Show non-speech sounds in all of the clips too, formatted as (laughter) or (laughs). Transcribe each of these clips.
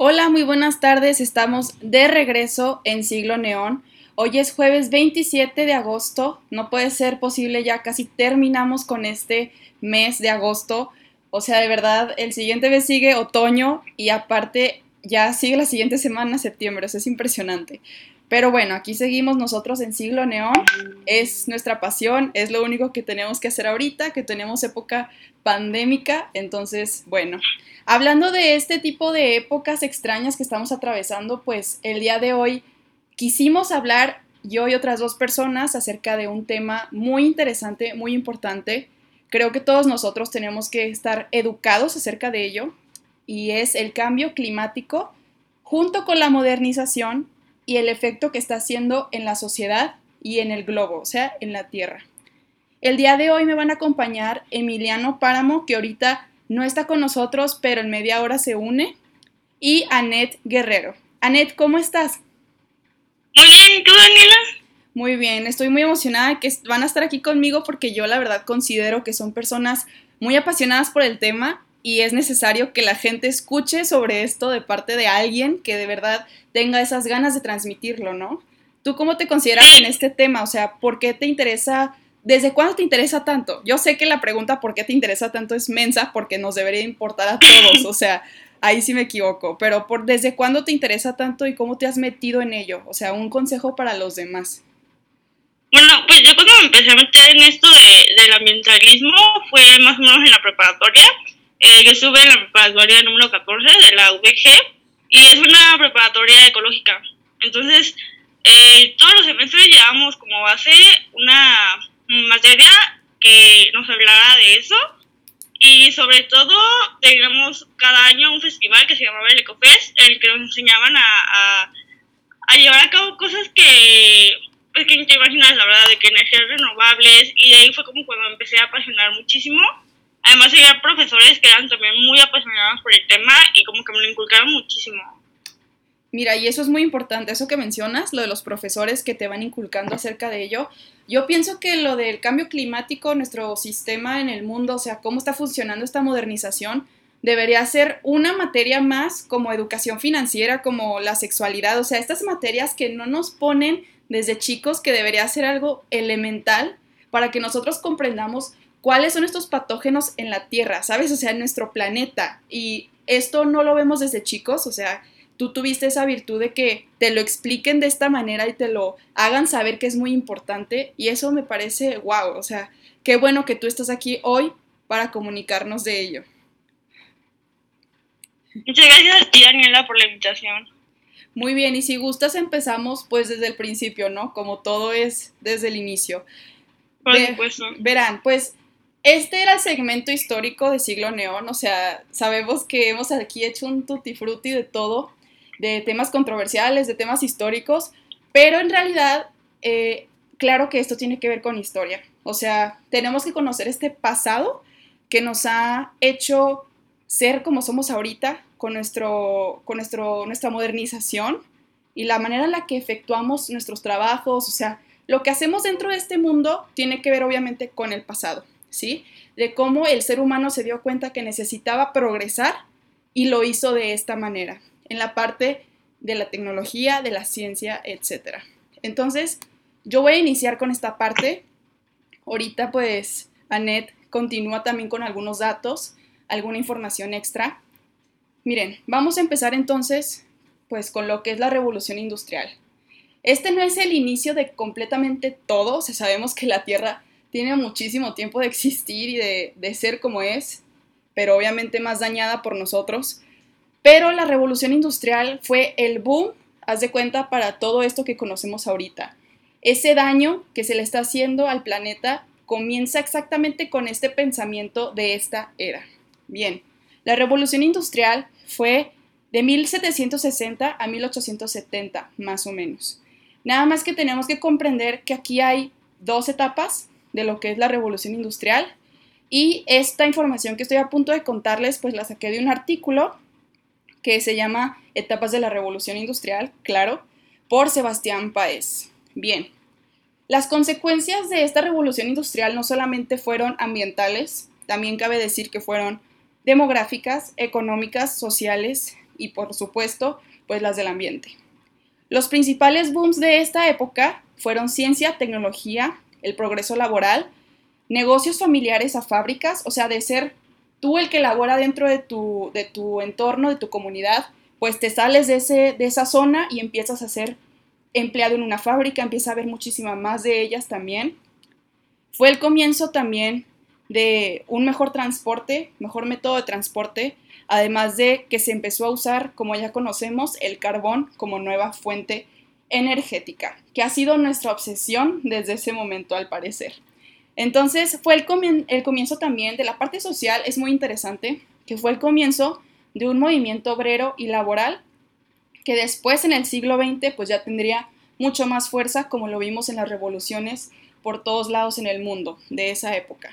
Hola, muy buenas tardes. Estamos de regreso en Siglo Neón. Hoy es jueves 27 de agosto. No puede ser posible, ya casi terminamos con este mes de agosto. O sea, de verdad, el siguiente mes sigue otoño y aparte ya sigue la siguiente semana, septiembre. Eso es impresionante. Pero bueno, aquí seguimos nosotros en Siglo Neón. Es nuestra pasión, es lo único que tenemos que hacer ahorita, que tenemos época pandémica. Entonces, bueno, hablando de este tipo de épocas extrañas que estamos atravesando, pues el día de hoy quisimos hablar, yo y otras dos personas, acerca de un tema muy interesante, muy importante. Creo que todos nosotros tenemos que estar educados acerca de ello, y es el cambio climático junto con la modernización y el efecto que está haciendo en la sociedad y en el globo, o sea, en la Tierra. El día de hoy me van a acompañar Emiliano Páramo, que ahorita no está con nosotros, pero en media hora se une, y Anet Guerrero. Anet, ¿cómo estás? Muy bien, ¿tú, Daniela? Muy bien, estoy muy emocionada que van a estar aquí conmigo porque yo la verdad considero que son personas muy apasionadas por el tema y es necesario que la gente escuche sobre esto de parte de alguien que de verdad tenga esas ganas de transmitirlo, ¿no? ¿Tú cómo te consideras en este tema? O sea, ¿por qué te interesa? ¿Desde cuándo te interesa tanto? Yo sé que la pregunta ¿por qué te interesa tanto? es mensa porque nos debería importar a todos, o sea, ahí sí me equivoco, pero por ¿desde cuándo te interesa tanto y cómo te has metido en ello? O sea, un consejo para los demás. Bueno, pues yo cuando me empecé a meter en esto de, del ambientalismo fue más o menos en la preparatoria eh, yo estuve en la preparatoria número 14 de la VG y es una preparatoria ecológica. Entonces, eh, todos los semestres llevamos como base una materia que nos hablara de eso y sobre todo teníamos cada año un festival que se llamaba el EcoFest en el que nos enseñaban a, llevar a cabo cosas que pues que te imaginas la verdad de que energías renovables y de ahí fue como cuando empecé a apasionar muchísimo Además, había profesores que eran también muy apasionados por el tema y como que me lo inculcaron muchísimo. Mira, y eso es muy importante, eso que mencionas, lo de los profesores que te van inculcando acerca de ello. Yo pienso que lo del cambio climático, nuestro sistema en el mundo, o sea, cómo está funcionando esta modernización, debería ser una materia más como educación financiera, como la sexualidad, o sea, estas materias que no nos ponen desde chicos, que debería ser algo elemental para que nosotros comprendamos cuáles son estos patógenos en la Tierra, ¿sabes? O sea, en nuestro planeta. Y esto no lo vemos desde chicos, o sea, tú tuviste esa virtud de que te lo expliquen de esta manera y te lo hagan saber que es muy importante. Y eso me parece wow, o sea, qué bueno que tú estás aquí hoy para comunicarnos de ello. Muchas gracias a ti, Daniela, por la invitación. Muy bien, y si gustas empezamos pues desde el principio, ¿no? Como todo es desde el inicio. Por supuesto. Verán, pues este era el segmento histórico de Siglo Neón, o sea, sabemos que hemos aquí hecho un tutti frutti de todo, de temas controversiales, de temas históricos, pero en realidad, eh, claro que esto tiene que ver con historia, o sea, tenemos que conocer este pasado que nos ha hecho ser como somos ahorita, con, nuestro, con nuestro, nuestra modernización y la manera en la que efectuamos nuestros trabajos, o sea, lo que hacemos dentro de este mundo tiene que ver obviamente con el pasado. ¿Sí? De cómo el ser humano se dio cuenta que necesitaba progresar y lo hizo de esta manera, en la parte de la tecnología, de la ciencia, etc. Entonces, yo voy a iniciar con esta parte. Ahorita, pues, Anet continúa también con algunos datos, alguna información extra. Miren, vamos a empezar entonces, pues, con lo que es la revolución industrial. Este no es el inicio de completamente todo, o sabemos que la Tierra tiene muchísimo tiempo de existir y de, ser como es, pero obviamente más dañada por nosotros. Pero la revolución industrial fue el boom, haz de cuenta, para todo esto que conocemos ahorita. Ese daño que se le está haciendo al planeta comienza exactamente con este pensamiento de esta era. Bien, la revolución industrial fue de 1760 a 1870, más o menos. Nada más que tenemos que comprender que aquí hay dos etapas de lo que es la revolución industrial. Y esta información que estoy a punto de contarles, pues la saqué de un artículo que se llama Etapas de la Revolución Industrial, claro, por Sebastián Paez. Bien, las consecuencias de esta revolución industrial no solamente fueron ambientales, también cabe decir que fueron demográficas, económicas, sociales y por supuesto, pues las del ambiente. Los principales booms de esta época fueron ciencia, tecnología, el progreso laboral, negocios familiares a fábricas, o sea, de ser tú el que labora dentro de tu, de tu entorno, de tu comunidad, pues te sales de, ese, de esa zona y empiezas a ser empleado en una fábrica, empieza a haber muchísima más de ellas también. Fue el comienzo también de un mejor transporte, mejor método de transporte, además de que se empezó a usar, como ya conocemos, el carbón como nueva fuente energética, que ha sido nuestra obsesión desde ese momento al parecer. Entonces fue el, el comienzo también de la parte social, es muy interesante, que fue el comienzo de un movimiento obrero y laboral que después en el siglo XX pues ya tendría mucho más fuerza como lo vimos en las revoluciones por todos lados en el mundo de esa época.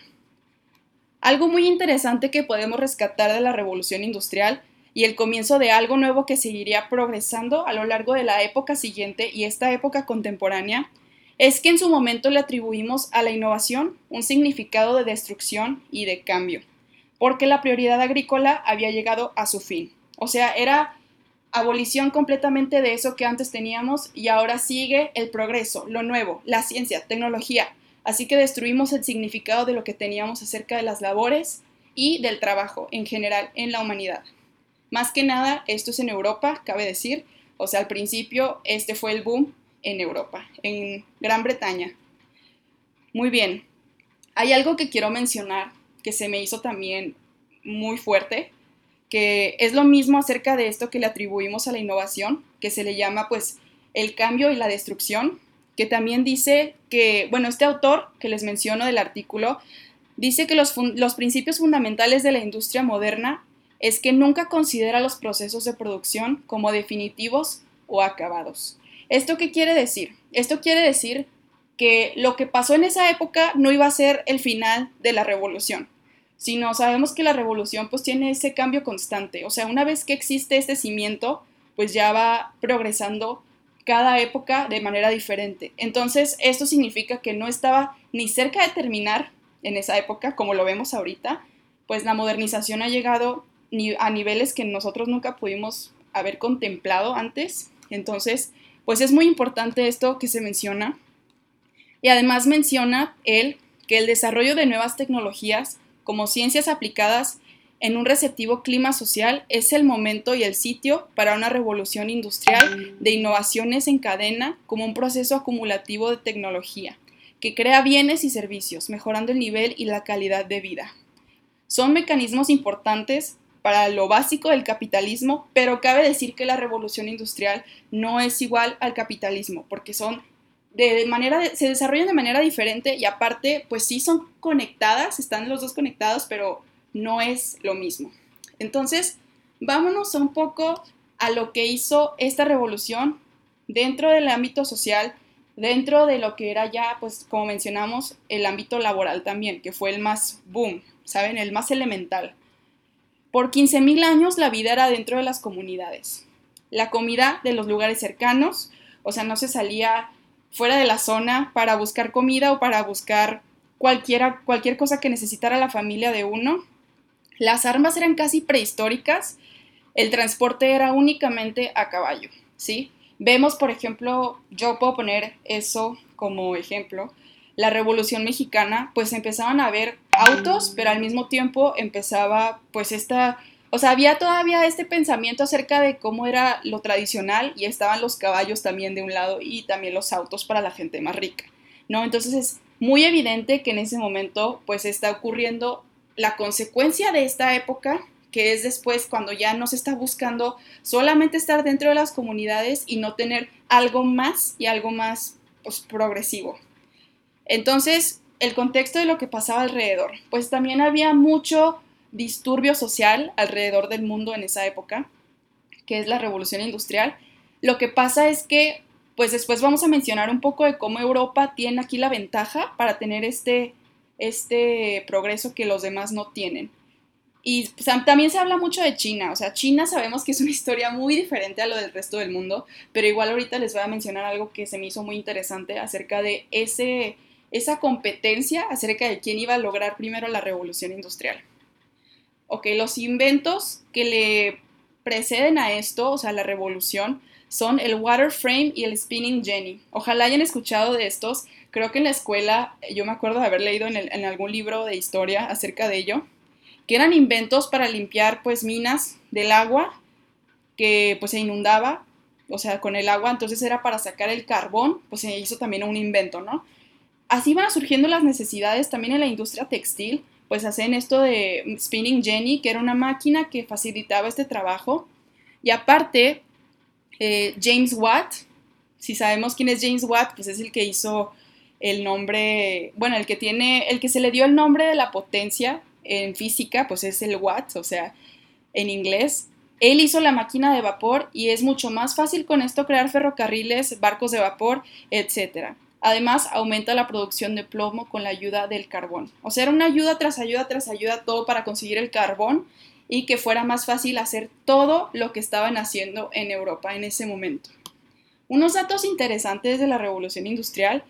Algo muy interesante que podemos rescatar de la revolución industrial y el comienzo de algo nuevo que seguiría progresando a lo largo de la época siguiente y esta época contemporánea es que en su momento le atribuimos a la innovación un significado de destrucción y de cambio, porque la prioridad agrícola había llegado a su fin. O sea, era abolición completamente de eso que antes teníamos y ahora sigue el progreso, lo nuevo, la ciencia, tecnología. Así que destruimos el significado de lo que teníamos acerca de las labores y del trabajo en general en la humanidad. Más que nada, esto es en Europa, cabe decir. O sea, al principio este fue el boom en Europa, en Gran Bretaña. Muy bien, hay algo que quiero mencionar que se me hizo también muy fuerte, que es lo mismo acerca de esto que le atribuimos a la innovación, que se le llama pues el cambio y la destrucción, que también dice que, bueno, este autor que les menciono del artículo, dice que los, los principios fundamentales de la industria moderna es que nunca considera los procesos de producción como definitivos o acabados. ¿Esto qué quiere decir? Esto quiere decir que lo que pasó en esa época no iba a ser el final de la revolución, sino sabemos que la revolución pues tiene ese cambio constante, o sea, una vez que existe este cimiento, pues ya va progresando cada época de manera diferente. Entonces, esto significa que no estaba ni cerca de terminar en esa época, como lo vemos ahorita, pues la modernización ha llegado a niveles que nosotros nunca pudimos haber contemplado antes. Entonces, pues es muy importante esto que se menciona. Y además menciona él que el desarrollo de nuevas tecnologías como ciencias aplicadas en un receptivo clima social es el momento y el sitio para una revolución industrial de innovaciones en cadena como un proceso acumulativo de tecnología que crea bienes y servicios, mejorando el nivel y la calidad de vida. Son mecanismos importantes para lo básico del capitalismo, pero cabe decir que la revolución industrial no es igual al capitalismo, porque son de manera se desarrollan de manera diferente y aparte, pues sí son conectadas, están los dos conectados, pero no es lo mismo. Entonces, vámonos un poco a lo que hizo esta revolución dentro del ámbito social, dentro de lo que era ya, pues como mencionamos, el ámbito laboral también, que fue el más boom, ¿saben? El más elemental. Por 15.000 años la vida era dentro de las comunidades. La comida de los lugares cercanos, o sea, no se salía fuera de la zona para buscar comida o para buscar cualquiera, cualquier cosa que necesitara la familia de uno. Las armas eran casi prehistóricas, el transporte era únicamente a caballo, ¿sí? Vemos, por ejemplo, yo puedo poner eso como ejemplo, la Revolución Mexicana, pues empezaban a haber autos, pero al mismo tiempo empezaba pues esta, o sea, había todavía este pensamiento acerca de cómo era lo tradicional y estaban los caballos también de un lado y también los autos para la gente más rica, ¿no? Entonces es muy evidente que en ese momento pues está ocurriendo la consecuencia de esta época que es después cuando ya no se está buscando solamente estar dentro de las comunidades y no tener algo más y algo más pues, progresivo. Entonces, el contexto de lo que pasaba alrededor. Pues también había mucho disturbio social alrededor del mundo en esa época, que es la revolución industrial. Lo que pasa es que, pues después vamos a mencionar un poco de cómo Europa tiene aquí la ventaja para tener este, este progreso que los demás no tienen. Y también se habla mucho de China, o sea, China sabemos que es una historia muy diferente a lo del resto del mundo, pero igual ahorita les voy a mencionar algo que se me hizo muy interesante acerca de ese, esa competencia acerca de quién iba a lograr primero la revolución industrial. Ok, los inventos que le preceden a esto, o sea, la revolución, son el water frame y el spinning jenny. Ojalá hayan escuchado de estos. Creo que en la escuela, yo me acuerdo de haber leído en, algún libro de historia acerca de ello, que eran inventos para limpiar pues minas del agua que pues se inundaba, o sea, con el agua, entonces era para sacar el carbón, pues se hizo también un invento, ¿no? Así van surgiendo las necesidades también en la industria textil, pues hacen esto de Spinning Jenny, que era una máquina que facilitaba este trabajo. Y aparte, eh, James Watt, si sabemos quién es James Watt, pues es el que hizo el nombre, bueno, el que tiene, el que se le dio el nombre de la potencia en física, pues es el Watt, o sea, en inglés. Él hizo la máquina de vapor y es mucho más fácil con esto crear ferrocarriles, barcos de vapor, etc. Además, aumenta la producción de plomo con la ayuda del carbón. O sea, era una ayuda tras ayuda tras ayuda, todo para conseguir el carbón y que fuera más fácil hacer todo lo que estaban haciendo en Europa en ese momento. Unos datos interesantes de la revolución industrial,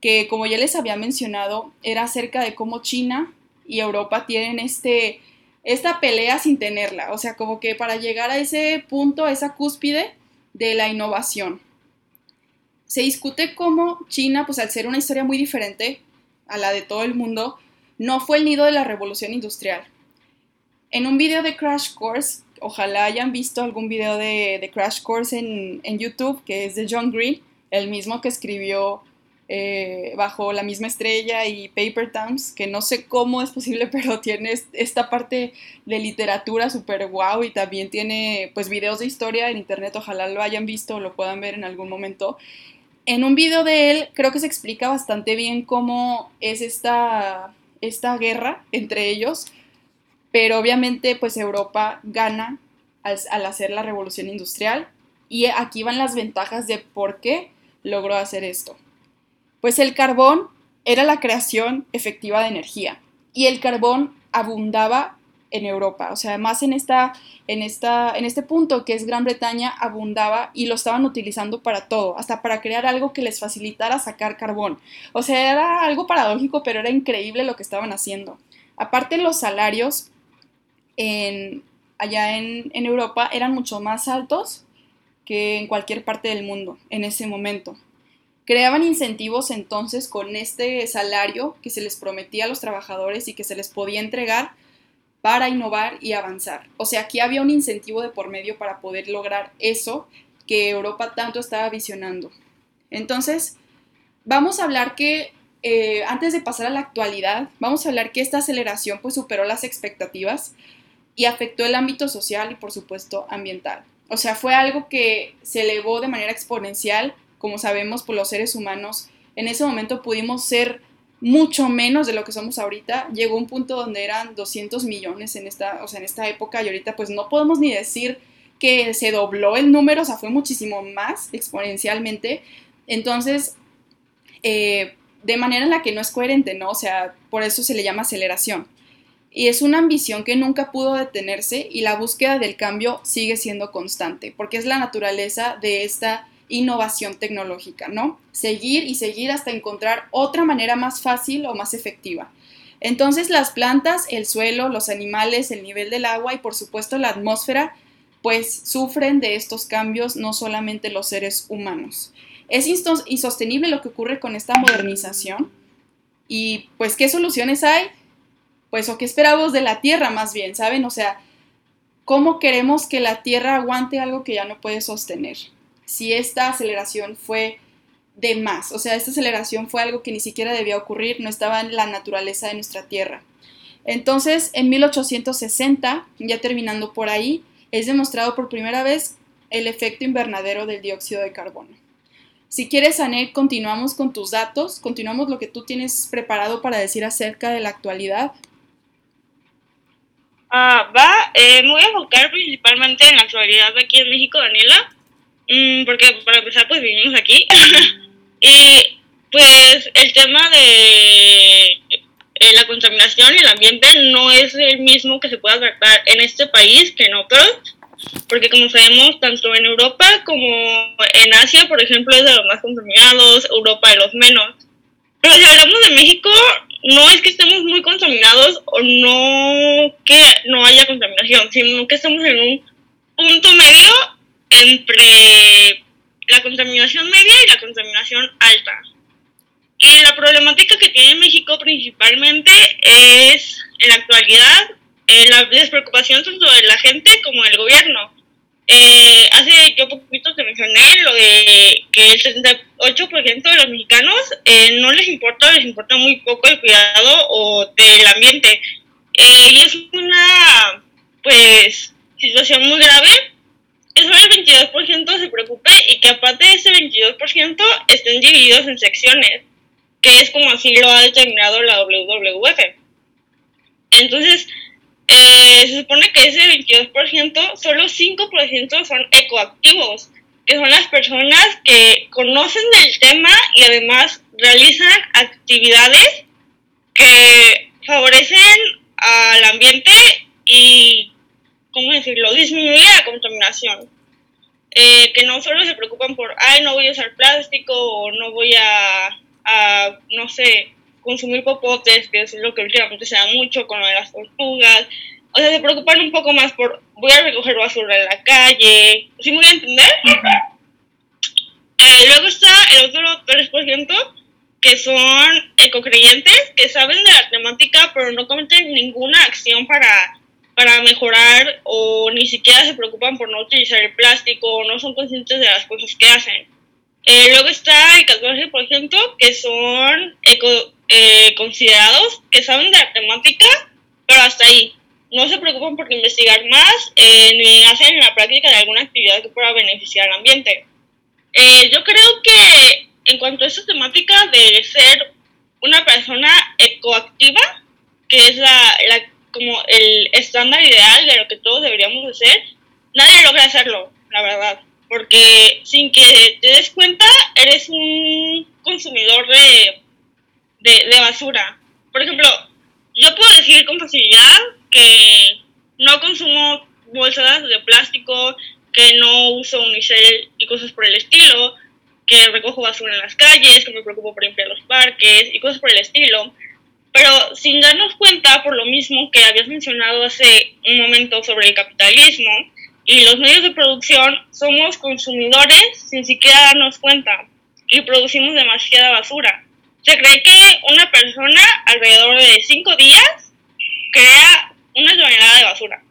que como ya les había mencionado, era acerca de cómo China y Europa tienen este esta pelea sin tenerla, o sea, como que para llegar a ese punto, a esa cúspide de la innovación. Se discute cómo China, pues al ser una historia muy diferente a la de todo el mundo, no fue el nido de la revolución industrial. En un video de Crash Course, ojalá hayan visto algún video de, Crash Course en, YouTube, que es de John Green, el mismo que escribió eh, bajo la misma estrella y Paper Towns, que no sé cómo es posible, (laughs) pero tiene esta parte de literatura súper guau y también tiene pues videos de historia en internet, ojalá lo hayan visto o lo puedan ver en algún momento. En un video de él creo que se explica bastante bien cómo es esta, esta guerra entre ellos, pero obviamente pues Europa gana al, al hacer la revolución industrial y aquí van las ventajas de por qué logró hacer esto. Pues el carbón era la creación efectiva de energía y el carbón abundaba en Europa, o sea, además en, esta, en, esta, en este punto que es Gran Bretaña abundaba y lo estaban utilizando para todo, hasta para crear algo que les facilitara sacar carbón. O sea, era algo paradójico, pero era increíble lo que estaban haciendo. Aparte, los salarios en, allá en, en Europa eran mucho más altos que en cualquier parte del mundo en ese momento. Creaban incentivos entonces con este salario que se les prometía a los trabajadores y que se les podía entregar para innovar y avanzar. O sea, aquí había un incentivo de por medio para poder lograr eso que Europa tanto estaba visionando. Entonces, vamos a hablar que, eh, antes de pasar a la actualidad, vamos a hablar que esta aceleración pues superó las expectativas y afectó el ámbito social y por supuesto ambiental. O sea, fue algo que se elevó de manera exponencial como sabemos, por los seres humanos, en ese momento pudimos ser mucho menos de lo que somos ahorita. Llegó un punto donde eran 200 millones en esta, o sea, en esta época y ahorita pues no podemos ni decir que se dobló el número, o sea, fue muchísimo más exponencialmente. Entonces, eh, de manera en la que no es coherente, ¿no? O sea, por eso se le llama aceleración. Y es una ambición que nunca pudo detenerse y la búsqueda del cambio sigue siendo constante, porque es la naturaleza de esta innovación tecnológica, ¿no? Seguir y seguir hasta encontrar otra manera más fácil o más efectiva. Entonces las plantas, el suelo, los animales, el nivel del agua y por supuesto la atmósfera, pues sufren de estos cambios no solamente los seres humanos. Es insostenible lo que ocurre con esta modernización y pues qué soluciones hay, pues o qué esperamos de la Tierra más bien, ¿saben? O sea, ¿cómo queremos que la Tierra aguante algo que ya no puede sostener? Si esta aceleración fue de más, o sea, esta aceleración fue algo que ni siquiera debía ocurrir, no estaba en la naturaleza de nuestra Tierra. Entonces, en 1860, ya terminando por ahí, es demostrado por primera vez el efecto invernadero del dióxido de carbono. Si quieres, Anet, continuamos con tus datos, continuamos lo que tú tienes preparado para decir acerca de la actualidad. Ah, va, eh, me voy a enfocar principalmente en la actualidad aquí en México, Daniela. Mm, porque para empezar, pues vivimos aquí. (laughs) y pues el tema de eh, la contaminación y el ambiente no es el mismo que se pueda tratar en este país que en otros. Porque como sabemos, tanto en Europa como en Asia, por ejemplo, es de los más contaminados, Europa de los menos. Pero si hablamos de México, no es que estemos muy contaminados o no que no haya contaminación, sino que estamos en un punto medio entre la contaminación media y la contaminación alta. Y la problemática que tiene México principalmente es, en la actualidad, eh, la despreocupación tanto de la gente como del gobierno. Eh, hace yo poquito te mencioné lo de que el 78% de los mexicanos eh, no les importa, les importa muy poco el cuidado o del ambiente. Eh, y es una, pues, situación muy grave que solo el 22% se preocupe y que aparte de ese 22% estén divididos en secciones, que es como así lo ha determinado la WWF. Entonces, eh, se supone que ese 22%, solo 5% son ecoactivos, que son las personas que conocen del tema y además realizan actividades que favorecen al ambiente y, ¿cómo decirlo?, disminuye la contaminación. Eh, que no solo se preocupan por, ay, no voy a usar plástico o no voy a, a no sé, consumir popotes, que es lo que últimamente se da mucho con lo de las tortugas. O sea, se preocupan un poco más por, voy a recoger basura en la calle. ¿Sí me voy a entender? Eh, luego está el otro 3%, que son ecocreyentes, que saben de la temática, pero no cometen ninguna acción para, para mejorar o ni siquiera se preocupan por no utilizar el plástico o no son conscientes de las cosas que hacen. Eh, luego está el 14%, que son eco, eh, considerados, que saben de la temática, pero hasta ahí. No se preocupan por investigar más eh, ni hacen la práctica de alguna actividad que pueda beneficiar al ambiente. Eh, yo creo que en cuanto a esta temática de ser una persona ecoactiva, que es la, la, como el estándar ideal de lo que todos deberíamos hacer, nadie logra hacerlo, la verdad. Porque sin que te des cuenta, eres un consumidor de de, basura. Por ejemplo, yo puedo decir con facilidad que no consumo bolsas de plástico, que no uso unicel y cosas por el estilo, que recojo basura en las calles, que me preocupo por limpiar los parques y cosas por el estilo. Pero sin darnos cuenta, por lo mismo que habías mencionado hace un momento sobre el capitalismo y los medios de producción, somos consumidores sin siquiera darnos cuenta y producimos demasiada basura. Se cree que una persona alrededor de cinco días crea una tonelada de basura.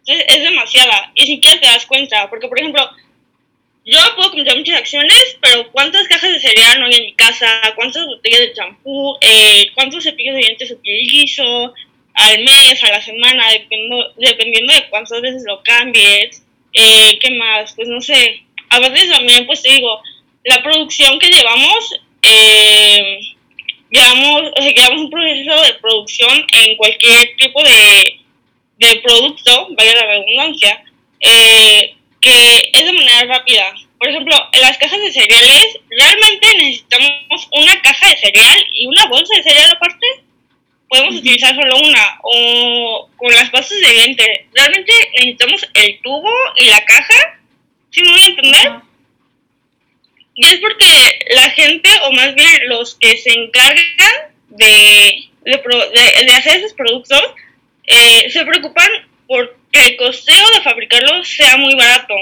Entonces es demasiada y siquiera te das cuenta, porque por ejemplo, yo puedo cometer muchas acciones, pero ¿cuántas cajas de cereal no hay en mi casa? ¿Cuántas botellas de champú? Eh, ¿Cuántos cepillos de dientes utilizo? Al mes, a la semana, dependiendo, de cuántas veces lo cambies. Eh, ¿Qué más? Pues no sé. A veces también, pues te digo, la producción que llevamos eh, llevamos un proceso de producción en cualquier tipo de, de producto, vaya la redundancia, eh, que es de manera rápida. Por ejemplo, en las cajas de cereales, ¿realmente necesitamos una caja de cereal y una bolsa de cereal aparte? Podemos utilizar solo una. O con las pastas de diente, ¿realmente necesitamos el tubo y la caja? ¿Sí me voy a entender? Y es porque la gente, o más bien los que se encargan de, de, de hacer esos productos, eh, se preocupan por que el costeo de fabricarlos sea muy barato.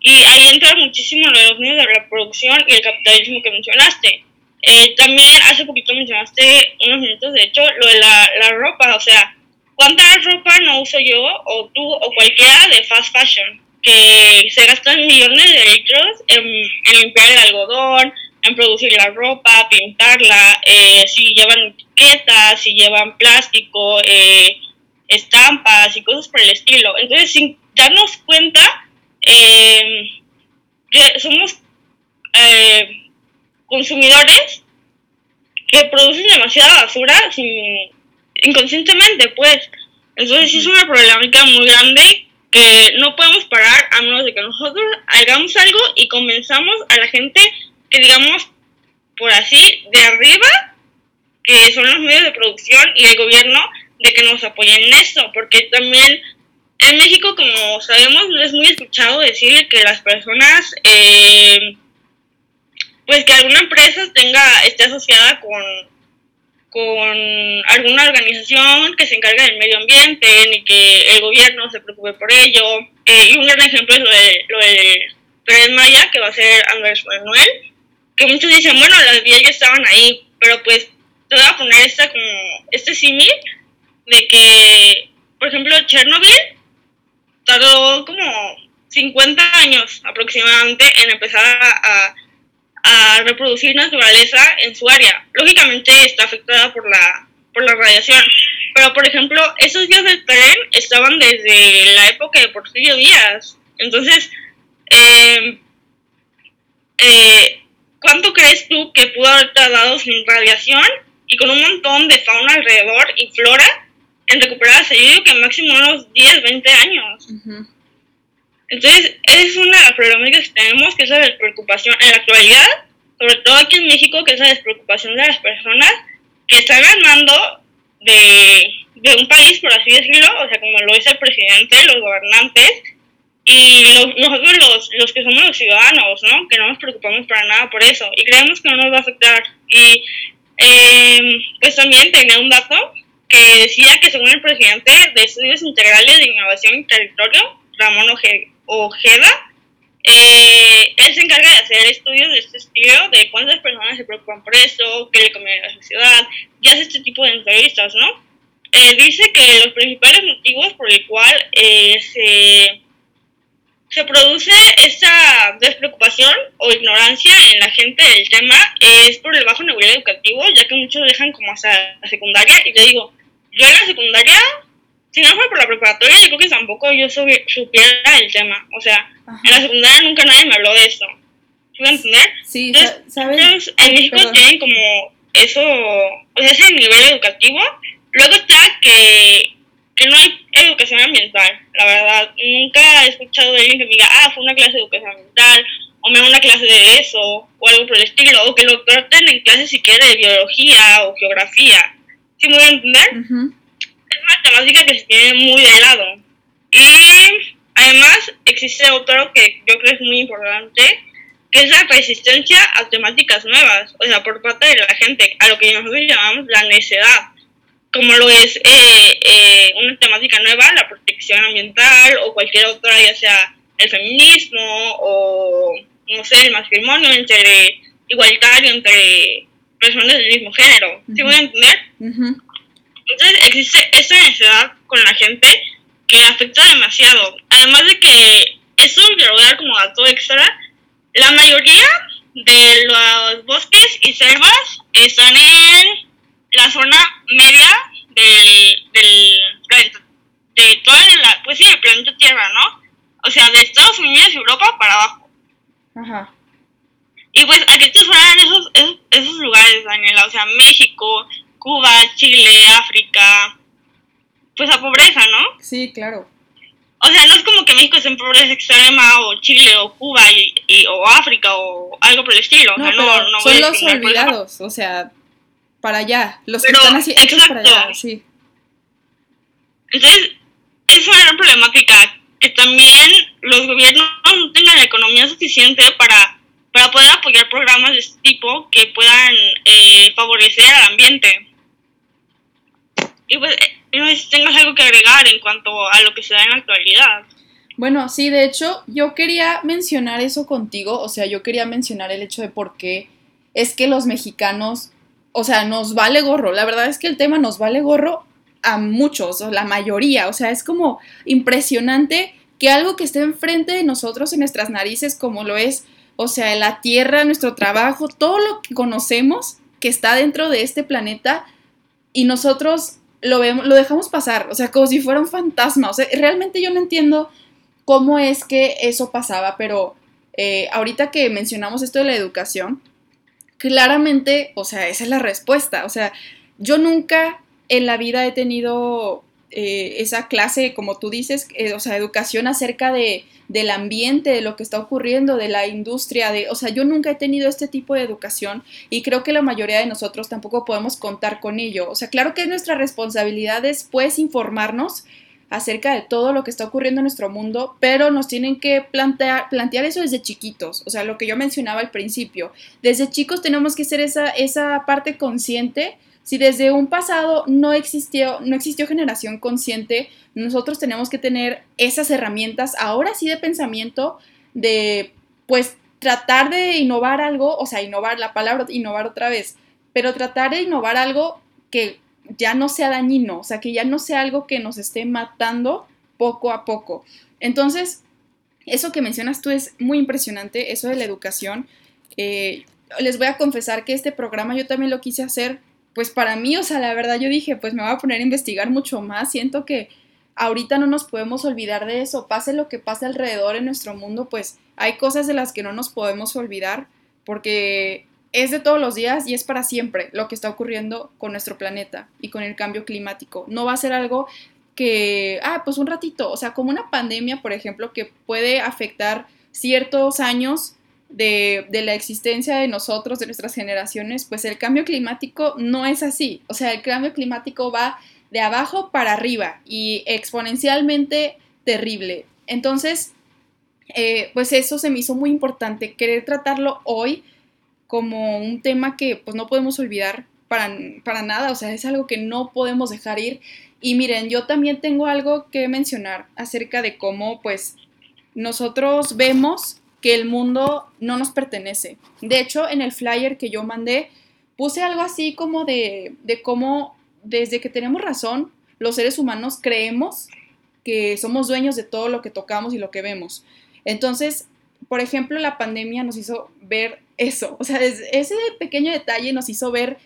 Y ahí entra muchísimo lo de los medios de la producción y el capitalismo que mencionaste. Eh, también hace poquito mencionaste, unos minutos de hecho, lo de la, la ropa. O sea, ¿cuánta ropa no uso yo o tú o cualquiera de fast fashion? que se gastan millones de litros en, en limpiar el algodón, en producir la ropa, pintarla, eh, si llevan etiquetas, si llevan plástico, eh, estampas y cosas por el estilo. Entonces, sin darnos cuenta, eh, que somos eh, consumidores que producen demasiada basura sin, inconscientemente, pues. Entonces, es una problemática muy grande que no podemos parar a menos de que nosotros hagamos algo y convenzamos a la gente que digamos por así de arriba que son los medios de producción y el gobierno de que nos apoyen en esto porque también en México como sabemos es muy escuchado decir que las personas eh, pues que alguna empresa tenga esté asociada con con alguna organización que se encargue del medio ambiente, ni que el gobierno se preocupe por ello. Eh, y un gran ejemplo es lo de, lo de Maya, que va a ser Andrés Manuel, que muchos dicen, bueno, las vías ya estaban ahí, pero pues te voy a poner esta como, este símil de que, por ejemplo, Chernobyl tardó como 50 años aproximadamente en empezar a reproducir naturaleza en su área. Lógicamente está afectada por la, por la radiación, pero por ejemplo, esos días del tren estaban desde la época de Porfirio Díaz. Entonces, eh, eh, ¿cuánto crees tú que pudo haber tardado sin radiación y con un montón de fauna alrededor y flora en recuperarse? Yo digo que máximo unos 10, 20 años. Entonces, es una de las problemáticas que tenemos, que es la despreocupación en la actualidad, sobre todo aquí en México, que es la despreocupación de las personas que están al mando de, de un país, por así decirlo, o sea, como lo es el presidente, los gobernantes, y nosotros los, los que somos los ciudadanos, ¿no? Que no nos preocupamos para nada por eso, y creemos que no nos va a afectar. Y eh, pues también tenía un dato que decía que según el presidente de Estudios Integrales de Innovación y Territorio, Ramón Ojeda, eh, él se encarga de hacer estudios de este estilo, de cuántas personas se preocupan por eso, qué le conviene a la sociedad, y hace este tipo de entrevistas, ¿no? Eh, dice que los principales motivos por el cual eh, se, se produce esta despreocupación o ignorancia en la gente del tema es por el bajo nivel educativo, ya que muchos dejan como hasta la secundaria, y te digo, yo en la secundaria si no fue por la preparatoria, yo creo que tampoco yo supiera el tema. O sea, en la secundaria nunca nadie me habló de eso. ¿Puedo entender? Sí, ¿sabes? en México tienen como eso, o sea, ese nivel educativo. Luego está que, que no hay educación ambiental, la verdad. Nunca he escuchado de alguien que me diga, ah, fue una clase de educación ambiental, o me da una clase de eso, o algo por el estilo, o que lo traten en clase si quiere de biología o geografía. ¿Sí me voy a entender? una temática que se tiene muy de lado. Y además existe otro que yo creo es muy importante, que es la resistencia a temáticas nuevas, o sea, por parte de la gente, a lo que nosotros llamamos la necedad, como lo es eh, eh, una temática nueva, la protección ambiental o cualquier otra, ya sea el feminismo o, no sé, el matrimonio entre igualitario entre personas del mismo género. ¿Sí voy a entender? Entonces existe esta necesidad con la gente que afecta demasiado. Además de que, eso quiero dar como dato extra, la mayoría de los bosques y selvas están en la zona media del, del planeta, de toda la, pues sí, del planeta Tierra, ¿no? O sea, de Estados Unidos y Europa para abajo. Ajá. Y pues aquí te suenan esos, esos, esos lugares, Daniela, o sea, México, Cuba, Chile, África, pues a pobreza, ¿no? Sí, claro. O sea, no es como que México esté en pobreza extrema o Chile o Cuba y, o África o algo por el estilo. No, no, no son los olvidados, o sea, para allá, los que están así hechos para allá, sí. Entonces, es una gran problemática que también los gobiernos no tengan la economía suficiente para, para poder apoyar programas de este tipo que puedan eh, favorecer al ambiente. Y pues, eh, no sé si tengas algo que agregar en cuanto a lo que se da en la actualidad. Bueno, sí, de hecho, yo quería mencionar eso contigo, o sea, yo quería mencionar el hecho de por qué es que los mexicanos, o sea, nos vale gorro, la verdad es que el tema nos vale gorro a muchos, o la mayoría, o sea, es como impresionante que algo que esté enfrente de nosotros en nuestras narices, como lo es, o sea, la tierra, nuestro trabajo, todo lo que conocemos que está dentro de este planeta y nosotros lo, vemos, lo dejamos pasar, o sea, como si fuera un fantasma. O sea, realmente yo no entiendo cómo es que eso pasaba, pero eh, ahorita que mencionamos esto de la educación, claramente, o sea, esa es la respuesta. O sea, yo nunca en la vida he tenido eh, esa clase, como tú dices, eh, o sea, educación acerca de, del ambiente, de lo que está ocurriendo, de la industria, de, o sea, yo nunca he tenido este tipo de educación y creo que la mayoría de nosotros tampoco podemos contar con ello. O sea, claro que nuestra responsabilidad después informarnos acerca de todo lo que está ocurriendo en nuestro mundo, pero nos tienen que plantear, plantear eso desde chiquitos, o sea, lo que yo mencionaba al principio. Desde chicos tenemos que ser esa, esa parte consciente si desde un pasado no existió, no existió generación consciente, nosotros tenemos que tener esas herramientas ahora sí de pensamiento de pues tratar de innovar algo, o sea, innovar la palabra innovar otra vez, pero tratar de innovar algo que ya no sea dañino, o sea, que ya no sea algo que nos esté matando poco a poco. Entonces, eso que mencionas tú es muy impresionante, eso de la educación. Eh, les voy a confesar que este programa yo también lo quise hacer, pues para mí, o sea, la verdad yo dije, pues me voy a poner a investigar mucho más, siento que ahorita no nos podemos olvidar de eso, pase lo que pase alrededor en nuestro mundo, pues hay cosas de las que no nos podemos olvidar porque es de todos los días y es para siempre lo que está ocurriendo con nuestro planeta y con el cambio climático. No va a ser algo que, ah, pues un ratito, o sea, como una pandemia, por ejemplo, que puede afectar ciertos años de, de, la existencia de nosotros, de nuestras generaciones, pues el cambio climático no es así. O sea, el cambio climático va de abajo para arriba y exponencialmente terrible. Entonces, eh, pues eso se me hizo muy importante, querer tratarlo hoy como un tema que pues no podemos olvidar para, para nada, o sea, es algo que no podemos dejar ir. Y miren, yo también tengo algo que mencionar acerca de cómo pues nosotros vemos que el mundo no nos pertenece. De hecho, en el flyer que yo mandé, puse algo así como de, de cómo desde que tenemos razón, los seres humanos creemos que somos dueños de todo lo que tocamos y lo que vemos. Entonces, por ejemplo, la pandemia nos hizo ver eso, o sea, ese pequeño detalle nos hizo ver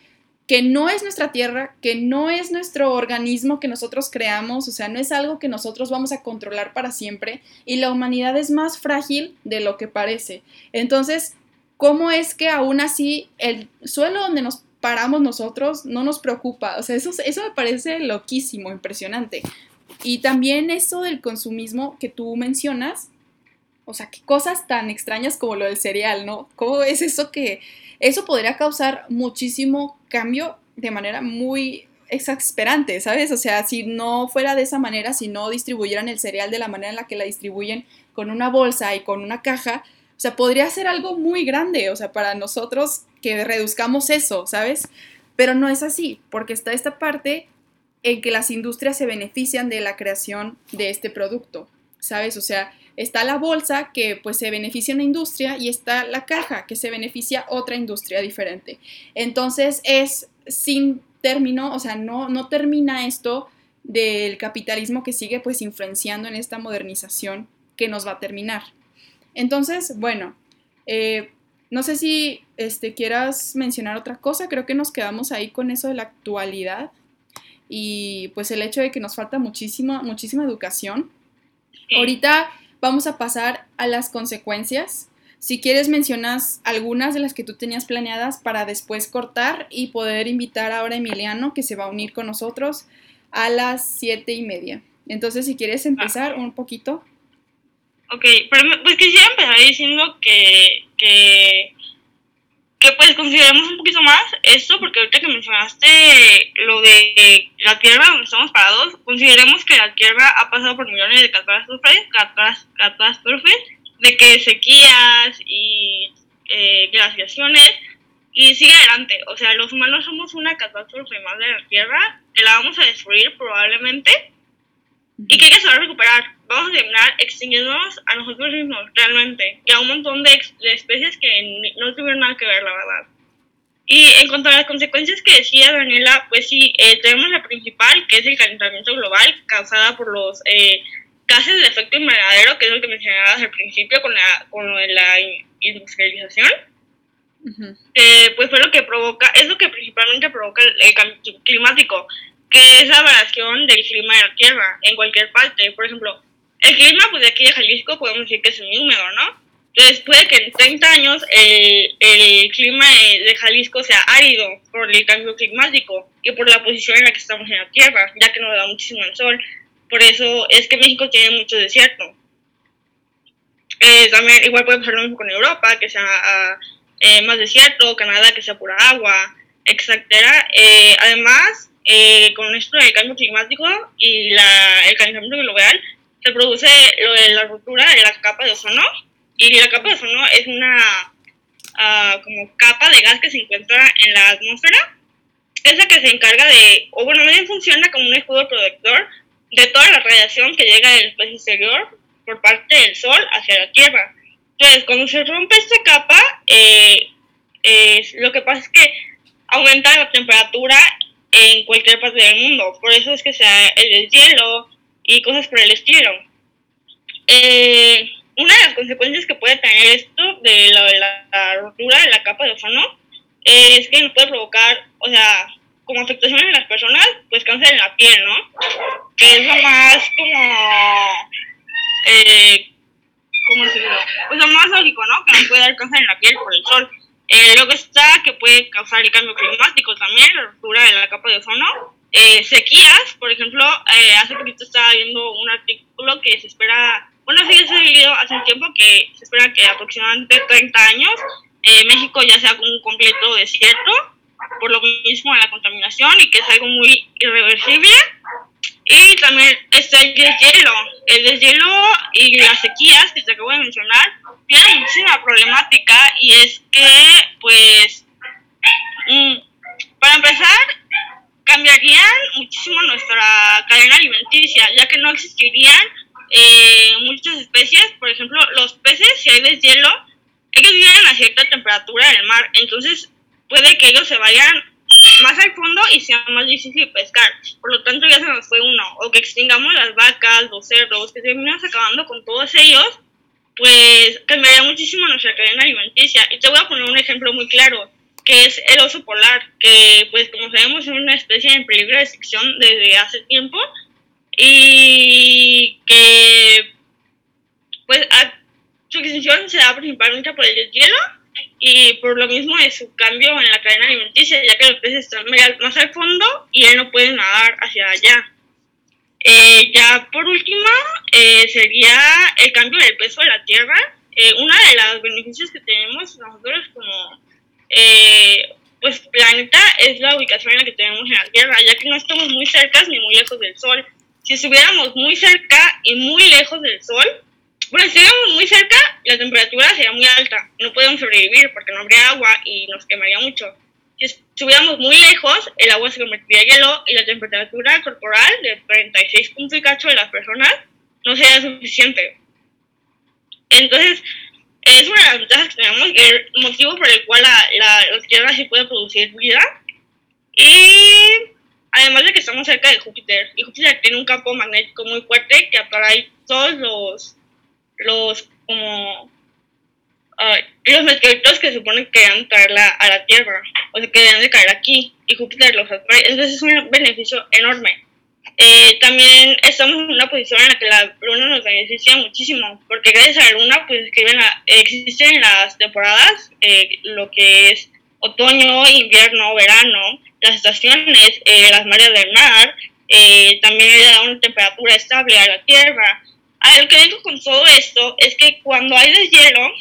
que no es nuestra tierra, que no es nuestro organismo que nosotros creamos, o sea, no es algo que nosotros vamos a controlar para siempre y la humanidad es más frágil de lo que parece. Entonces, ¿cómo es que aún así el suelo donde nos paramos nosotros no nos preocupa. O sea, eso, eso me parece loquísimo, impresionante. Y también eso del consumismo que tú mencionas, o sea, qué cosas tan extrañas como lo del cereal, ¿no? ¿Cómo es eso que eso podría causar muchísimo cambio de manera muy exasperante, ¿sabes? O sea, si no fuera de esa manera, si no distribuyeran el cereal de la manera en la que la distribuyen con una bolsa y con una caja, o sea, podría ser algo muy grande, o sea, para nosotros que reduzcamos eso, ¿sabes? Pero no es así, porque está esta parte en que las industrias se benefician de la creación de este producto, ¿sabes? O sea, está la bolsa que pues se beneficia una industria y está la caja que se beneficia otra industria diferente. Entonces es sin término, o sea, no, no termina esto del capitalismo que sigue pues influenciando en esta modernización que nos va a terminar. Entonces, bueno, eh, no sé si este, quieras mencionar otra cosa, creo que nos quedamos ahí con eso de la actualidad y pues el hecho de que nos falta muchísima, muchísima educación. Ahorita vamos a pasar a las consecuencias. Si quieres mencionas algunas de las que tú tenías planeadas para después cortar y poder invitar ahora a Emiliano que se va a unir con nosotros a las siete y media. Entonces, si quieres empezar un poquito. Ok, pero pues quisiera empezar diciendo que, que, que pues consideremos un poquito más esto, porque ahorita que mencionaste lo de la Tierra donde estamos parados, consideremos que la Tierra ha pasado por millones de catástrofes, catástrofes de que sequías y eh, glaciaciones, y sigue adelante. O sea, los humanos somos una catástrofe más de la Tierra, que la vamos a destruir probablemente, y que hay que saber recuperar vamos a terminar extinguiéndonos a nosotros mismos, realmente, y a un montón de, especies que no tuvieron nada que ver, la verdad. Y en cuanto a las consecuencias que decía Daniela, pues sí, eh, tenemos la principal, que es el calentamiento global causada por los eh, gases de efecto invernadero, que es lo que mencionabas al principio con, la, con lo de la industrialización. pues fue lo que provoca, es lo que principalmente provoca el cambio climático, que es la variación del clima de la Tierra en cualquier parte. Por ejemplo, el clima, pues de aquí de Jalisco podemos decir que es muy húmedo, ¿no? Entonces puede que en 30 años el, el clima de Jalisco sea árido por el cambio climático y por la posición en la que estamos en la Tierra, ya que nos da muchísimo el sol. Por eso es que México tiene mucho desierto. Eh, también igual puede pasar lo mismo con Europa, que sea ah, eh, más desierto, Canadá, que sea pura agua, etcétera. Eh, además, con esto del cambio climático y la, el calentamiento global, se produce lo de la ruptura de la capa de ozono y la capa de ozono es una uh, como capa de gas que se encuentra en la atmósfera es la que se encarga de, o bueno, bien funciona como un escudo protector de toda la radiación que llega del espacio exterior por parte del Sol hacia la Tierra. Entonces, cuando se rompe esta capa, eh, lo que pasa es que aumenta la temperatura en cualquier parte del mundo. Por eso es que se da el hielo y cosas por el estilo. Eh, una de las consecuencias que puede tener esto de la, rotura de la capa de ozono es que nos puede provocar, o sea, como afectaciones en las personas, pues cáncer en la piel, ¿no? Que es lo más como, eh, ¿cómo decirlo? Pues lo más lógico, ¿no? Que nos puede dar cáncer en la piel por el sol. Eh, luego está que puede causar el cambio climático también, la ruptura de la capa de ozono. Eh, sequías, por ejemplo, eh, hace poquito estaba viendo un artículo que se espera, bueno, sí, se ha vivido hace un tiempo que se espera que aproximadamente 30 años eh, México ya sea un completo desierto, por lo mismo de la contaminación y que es algo muy irreversible. Y también está el deshielo. El deshielo y las sequías que te acabo de mencionar tienen muchísima problemática y es que, pues, mm, para empezar, cambiarían muchísimo nuestra cadena alimenticia, ya que no existirían eh, muchas especies, por ejemplo, los peces, si hay deshielo, ellos viven a cierta temperatura del mar, entonces puede que ellos se vayan más al fondo y sea más difícil pescar. Por lo tanto, ya se nos fue uno. O que extingamos las vacas, los cerdos, que terminamos acabando con todos ellos, pues cambiaría muchísimo nuestra cadena alimenticia. Y te voy a poner un ejemplo muy claro, que es el oso polar, que pues como sabemos es una especie en peligro de extinción desde hace tiempo y que pues su extinción se da principalmente por el deshielo y por lo mismo de su cambio en la cadena alimenticia, ya que los peces están más al fondo y él no puede nadar hacia allá. Eh, ya por último, eh, sería el cambio del peso de la Tierra. Eh, uno de los beneficios que tenemos nosotros como pues planeta es la ubicación en la que tenemos en la Tierra, ya que no estamos muy cerca ni muy lejos del Sol. Si estuviéramos muy cerca y muy lejos del Sol, bueno, si estuviéramos muy cerca, la temperatura sería muy alta. No podemos sobrevivir porque no habría agua y nos quemaría mucho. Si estuviéramos muy lejos, el agua se convertiría en hielo y la temperatura corporal de 36 puntos y cacho de las personas no sería suficiente. Entonces, es una de las ventajas que tenemos el motivo por el cual la, la, Tierra sí puede producir vida. Y además de que estamos cerca de Júpiter, y Júpiter tiene un campo magnético muy fuerte que atrae todos los los como uh, los meteoritos que suponen que van a traer a la Tierra, o sea, que deben de caer aquí, y Júpiter los atrae. Entonces es un beneficio enorme. Eh, también estamos en una posición en la que la luna nos beneficia muchísimo, porque gracias a la luna pues escriben existen las temporadas, eh, lo que es otoño, invierno, verano, las estaciones, eh, las mareas del mar, también le da una temperatura estable a la Tierra, a lo que digo con todo esto es que cuando hay deshielo,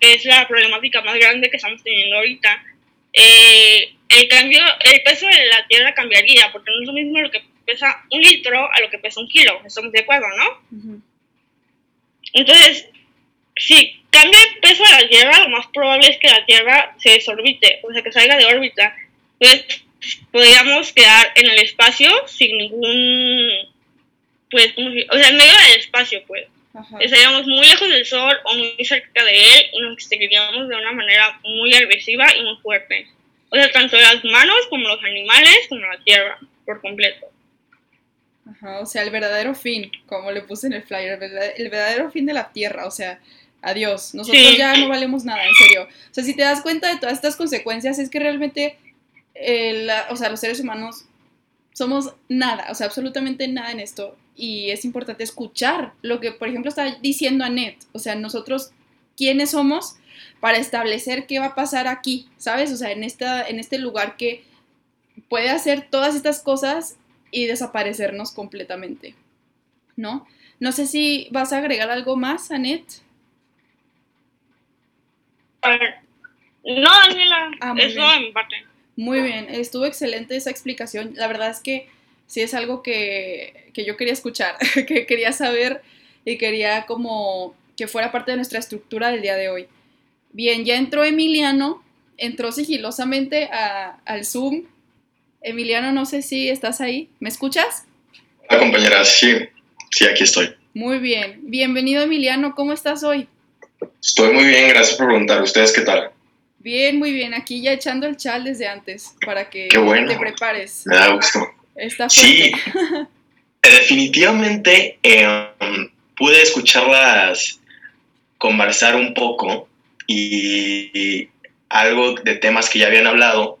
que es la problemática más grande que estamos teniendo ahorita, eh, el cambio, el peso de la tierra cambiaría, porque no es lo mismo lo que pesa un litro a lo que pesa un kilo, estamos de acuerdo, ¿no? Entonces, si cambia el peso de la tierra, lo más probable es que la tierra se desorbite, o sea, que salga de órbita. Entonces, podríamos quedar en el espacio sin ningún pues, o sea, en medio del espacio, pues. Estaríamos muy lejos del Sol o muy cerca de él y nos extinguiríamos de una manera muy agresiva y muy fuerte. O sea, tanto las humanos como los animales como la Tierra, por completo. Ajá, o sea, el verdadero fin, como le puse en el flyer, el verdadero fin de la Tierra, o sea, adiós, nosotros ya no valemos nada, en serio. O sea, si te das cuenta de todas estas consecuencias, es que realmente, eh, o sea, los seres humanos somos nada, o sea, absolutamente nada en esto y es importante escuchar lo que, por ejemplo, está diciendo Annette. O sea, nosotros, ¿quiénes somos para establecer qué va a pasar aquí? ¿Sabes? O sea, en, esta, en este lugar que puede hacer todas estas cosas y desaparecernos completamente. ¿No? No sé si vas a agregar algo más, Annette. No, Daniela, ah, eso mi parte. Muy bien, estuvo excelente esa explicación. La verdad es que sí es algo que, yo quería escuchar, (laughs) que quería saber y quería como que fuera parte de nuestra estructura del día de hoy. Bien, ya entró Emiliano, entró sigilosamente al Zoom Emiliano, no sé si estás ahí. ¿Me escuchas? Hola compañera, sí, sí, aquí estoy. Muy bien. Bienvenido Emiliano, ¿cómo estás hoy? Estoy muy bien, gracias por preguntar. ¿Ustedes qué tal? Bien, muy bien. Aquí ya echando el chal desde antes para que te prepares. Me da gusto. Está. Sí, definitivamente em, pude escucharlas conversar un poco y, algo de temas que ya habían hablado.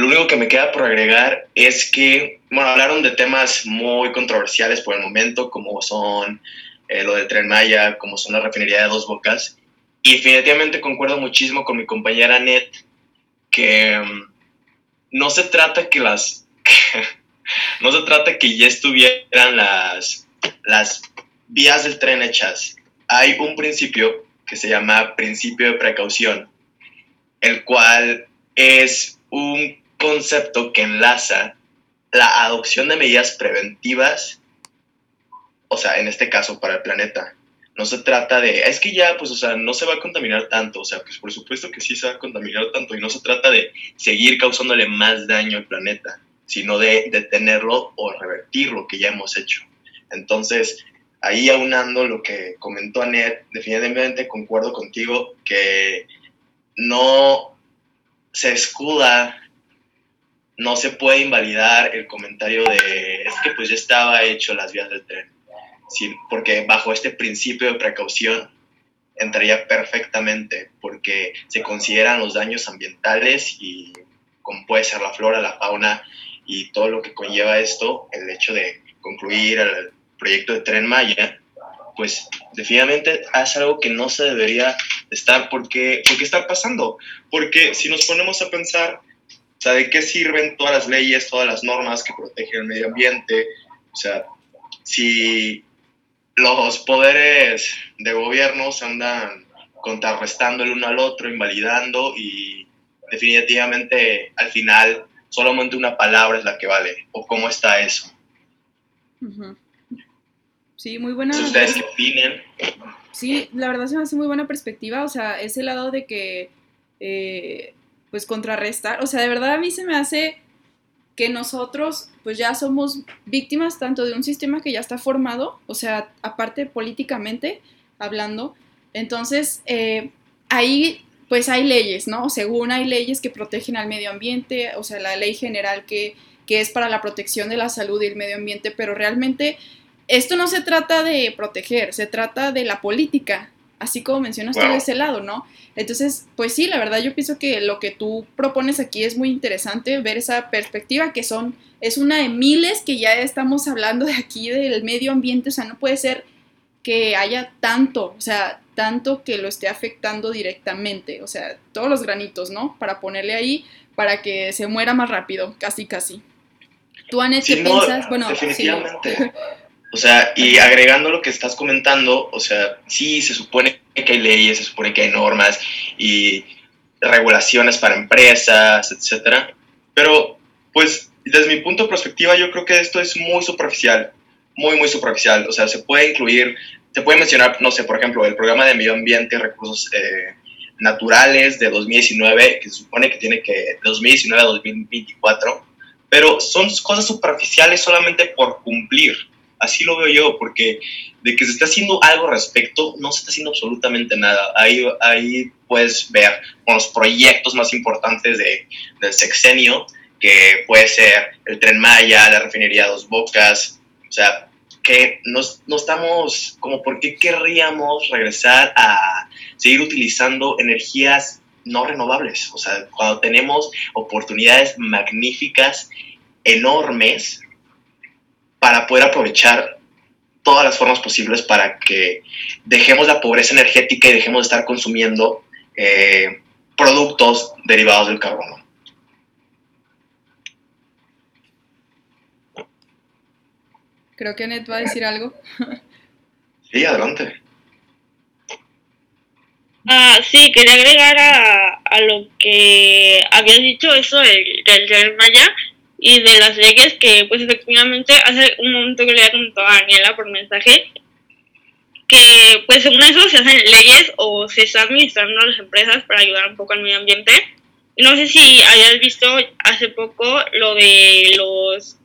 Lo único que me queda por agregar es que, bueno, hablaron de temas muy controversiales por el momento, como son eh, lo del tren Maya, como son la refinería de Dos Bocas. Y definitivamente concuerdo muchísimo con mi compañera Net, que mm, no se trata que las... (laughs) no se trata que ya estuvieran las, las vías del tren hechas. Hay un principio que se llama principio de precaución, el cual es un concepto que enlaza la adopción de medidas preventivas, o sea, en este caso para el planeta. No se trata de, es que ya, pues, o sea, no se va a contaminar tanto, o sea, pues por supuesto que sí se va a contaminar tanto y no se trata de seguir causándole más daño al planeta, sino de detenerlo o revertir lo que ya hemos hecho. Entonces, ahí aunando lo que comentó Anet, definitivamente concuerdo contigo que no se escuda, no se puede invalidar el comentario de es que pues ya estaba hecho las vías del tren, sí, porque bajo este principio de precaución entraría perfectamente, porque se consideran los daños ambientales y como puede ser la flora, la fauna y todo lo que conlleva esto, el hecho de concluir el proyecto de Tren Maya, pues definitivamente es algo que no se debería estar por qué, estar pasando. Porque si nos ponemos a pensar, o sea, ¿de qué sirven todas las leyes, todas las normas que protegen el medio ambiente? O sea, si los poderes de gobierno se andan contrarrestando el uno al otro, invalidando y definitivamente al final solamente una palabra es la que vale. ¿O cómo está eso? Sí, muy buena. ¿Ustedes qué opinan? Sí, la verdad se me hace muy buena perspectiva, o sea, ese lado de que, eh, pues, contrarrestar, o sea, de verdad a mí se me hace que nosotros, pues, ya somos víctimas tanto de un sistema que ya está formado, o sea, aparte políticamente hablando, entonces, eh, ahí, pues, hay leyes, ¿no? Según hay leyes que protegen al medio ambiente, o sea, la ley general que, que es para la protección de la salud y el medio ambiente, pero realmente esto no se trata de proteger, se trata de la política, así como mencionas tú de ese lado, ¿no? Entonces, pues sí, la verdad yo pienso que lo que tú propones aquí es muy interesante, ver esa perspectiva que son, es una de miles que ya estamos hablando de aquí del medio ambiente, o sea, no puede ser que haya tanto, o sea, tanto que lo esté afectando directamente, o sea, todos los granitos, ¿no? Para ponerle ahí, para que se muera más rápido, casi, casi. ¿Tú, Anet, qué piensas? Bueno, definitivamente. Sí. (laughs) O sea, y agregando lo que estás comentando, o sea, sí, se supone que hay leyes, se supone que hay normas y regulaciones para empresas, etcétera, pero pues desde mi punto de perspectiva yo creo que esto es muy superficial, muy, muy superficial. O sea, se puede incluir, se puede mencionar, no sé, por ejemplo, el programa de medio ambiente y recursos eh, naturales de 2019, que se supone que tiene que, de 2019 a 2024, pero son cosas superficiales solamente por cumplir Así lo veo yo, porque de que se está haciendo algo respecto, no se está haciendo absolutamente nada. Ahí, ahí puedes ver los proyectos más importantes de, del sexenio, que puede ser el Tren Maya, la refinería Dos Bocas, o sea, que no, no estamos, como por qué querríamos regresar a seguir utilizando energías no renovables, o sea, cuando tenemos oportunidades magníficas, enormes, para poder aprovechar todas las formas posibles para que dejemos la pobreza energética y dejemos de estar consumiendo eh, productos derivados del carbono. Creo que Anet va a decir algo. sí, adelante. Ah, sí, quería agregar a, lo que habías dicho, eso del, del Maya, y de las leyes que pues efectivamente hace un momento que le había comentado a Daniela por mensaje que pues según eso se hacen leyes o se está administrando las empresas para ayudar un poco al medio ambiente. No sé si hayas visto hace poco lo de los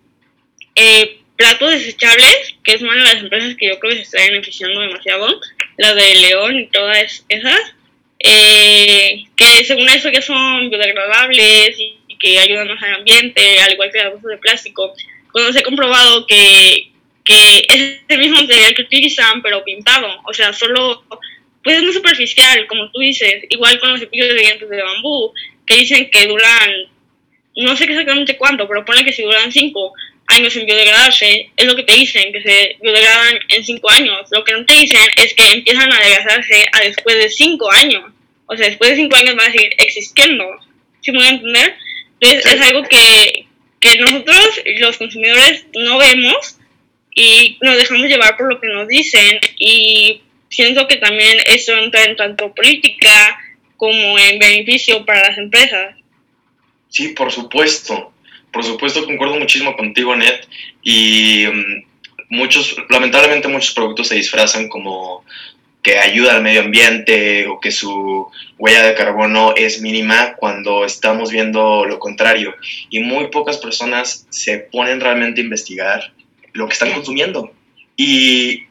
eh, platos desechables, que es una de las empresas que yo creo que se está beneficiando demasiado, la de León y todas esas, eh, que según eso que son biodegradables y, que ayudan al ambiente, al igual que las bolsas de plástico, cuando se ha comprobado que, que es el mismo material que utilizan, pero pintado, o sea, solo, pues es muy superficial, como tú dices, igual con los cepillos de dientes de bambú, que dicen que duran, no sé exactamente cuánto, pero pone que si duran cinco años en biodegradarse, es lo que te dicen, que se biodegradan en cinco años. Lo que no te dicen es que empiezan a adelgazarse a después de cinco años. O sea, después de cinco años van a seguir existiendo. ¿Sí me voy a entender? Es algo que, que nosotros, los consumidores, no vemos y nos dejamos llevar por lo que nos dicen y siento que también eso entra en tanto política como en beneficio para las empresas. Sí, por supuesto. Por supuesto, concuerdo muchísimo contigo, Ned. Y mm, muchos, lamentablemente, muchos productos se disfrazan como que ayuda al medio ambiente o que su huella de carbono es mínima cuando estamos viendo lo contrario. Y muy pocas personas se ponen realmente a investigar lo que están consumiendo. Y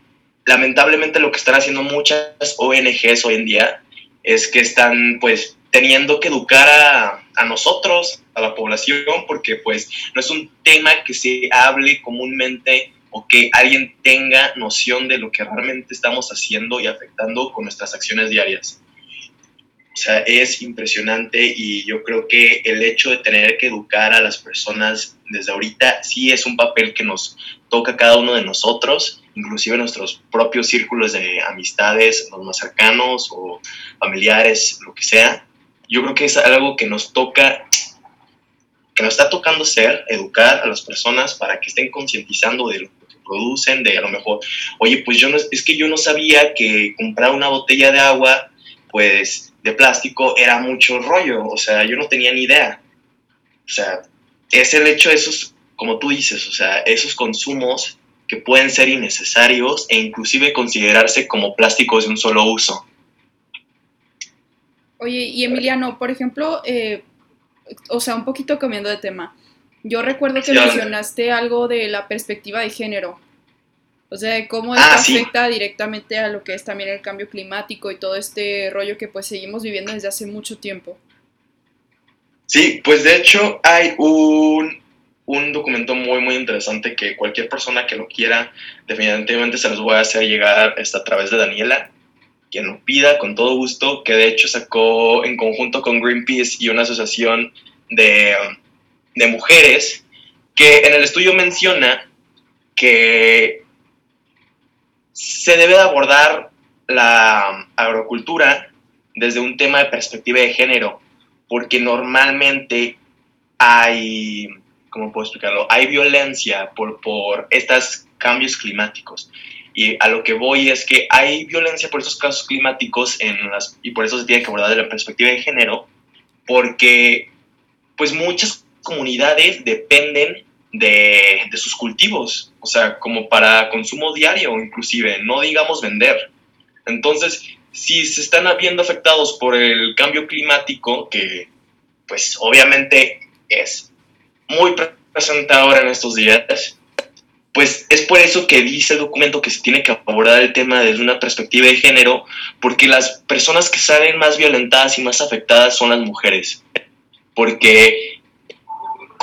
lamentablemente lo que están haciendo muchas ONGs hoy en día es que están pues teniendo que educar a, a, nosotros, a la población, porque pues no es un tema que se hable comúnmente o que alguien tenga noción de lo que realmente estamos haciendo y afectando con nuestras acciones diarias. O sea, es impresionante y yo creo que el hecho de tener que educar a las personas desde ahorita sí es un papel que nos toca cada uno de nosotros, inclusive nuestros propios círculos de amistades, los más cercanos o familiares, lo que sea. Yo creo que es algo que nos toca, que nos está tocando ser, educar a las personas para que estén concientizando de lo producen, de a lo mejor, oye, pues yo no, es que yo no sabía que comprar una botella de agua, pues de plástico era mucho rollo, o sea, yo no tenía ni idea. O sea, es el hecho de esos, como tú dices, o sea, esos consumos que pueden ser innecesarios e inclusive considerarse como plásticos de un solo uso. Oye, y Emiliano, por ejemplo, eh, o sea, un poquito cambiando de tema, yo recuerdo que mencionaste algo de la perspectiva de género. O sea, cómo esto ah, afecta directamente a lo que es también el cambio climático y todo este rollo que pues seguimos viviendo desde hace mucho tiempo. Sí, pues de hecho hay un, un documento muy, muy interesante que cualquier persona que lo quiera, definitivamente se los voy a hacer llegar a través de Daniela, quien lo pida con todo gusto, que de hecho sacó en conjunto con Greenpeace y una asociación de, de mujeres, que en el estudio menciona que se debe de abordar la agrocultura desde un tema de perspectiva de género, porque normalmente hay, ¿cómo puedo explicarlo? Hay violencia por, por estos cambios climáticos. Y a lo que voy es que hay violencia por estos casos climáticos en las, y por eso se tiene que abordar desde la perspectiva de género, porque pues muchas comunidades dependen de, de, sus cultivos, o sea, como para consumo diario inclusive, no digamos vender. Entonces, si se están viendo afectados por el cambio climático, que pues obviamente es muy presente ahora en estos días, pues es por eso que dice el documento que se tiene que abordar el tema desde una perspectiva de género, porque las personas que salen más violentadas y más afectadas son las mujeres. Porque,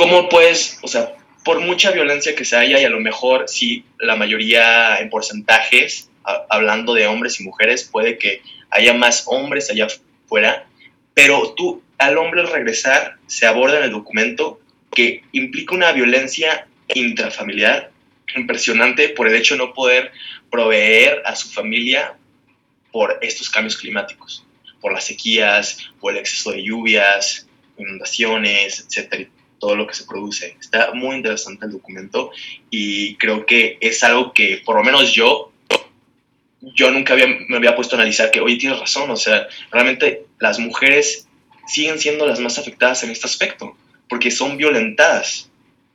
¿cómo puedes, o sea, por mucha violencia que se haya, y a lo mejor sí, la mayoría en porcentajes, hablando de hombres y mujeres, puede que haya más hombres allá afuera, pero tú, al hombre al regresar, se aborda en el documento que implica una violencia intrafamiliar impresionante por el hecho de no poder proveer a su familia por estos cambios climáticos, por las sequías, por el exceso de lluvias, inundaciones, etcétera todo lo que se produce. Está muy interesante el documento y creo que es algo que por lo menos yo, yo nunca había, me había puesto a analizar que, oye, tienes razón, o sea, realmente las mujeres siguen siendo las más afectadas en este aspecto, porque son violentadas.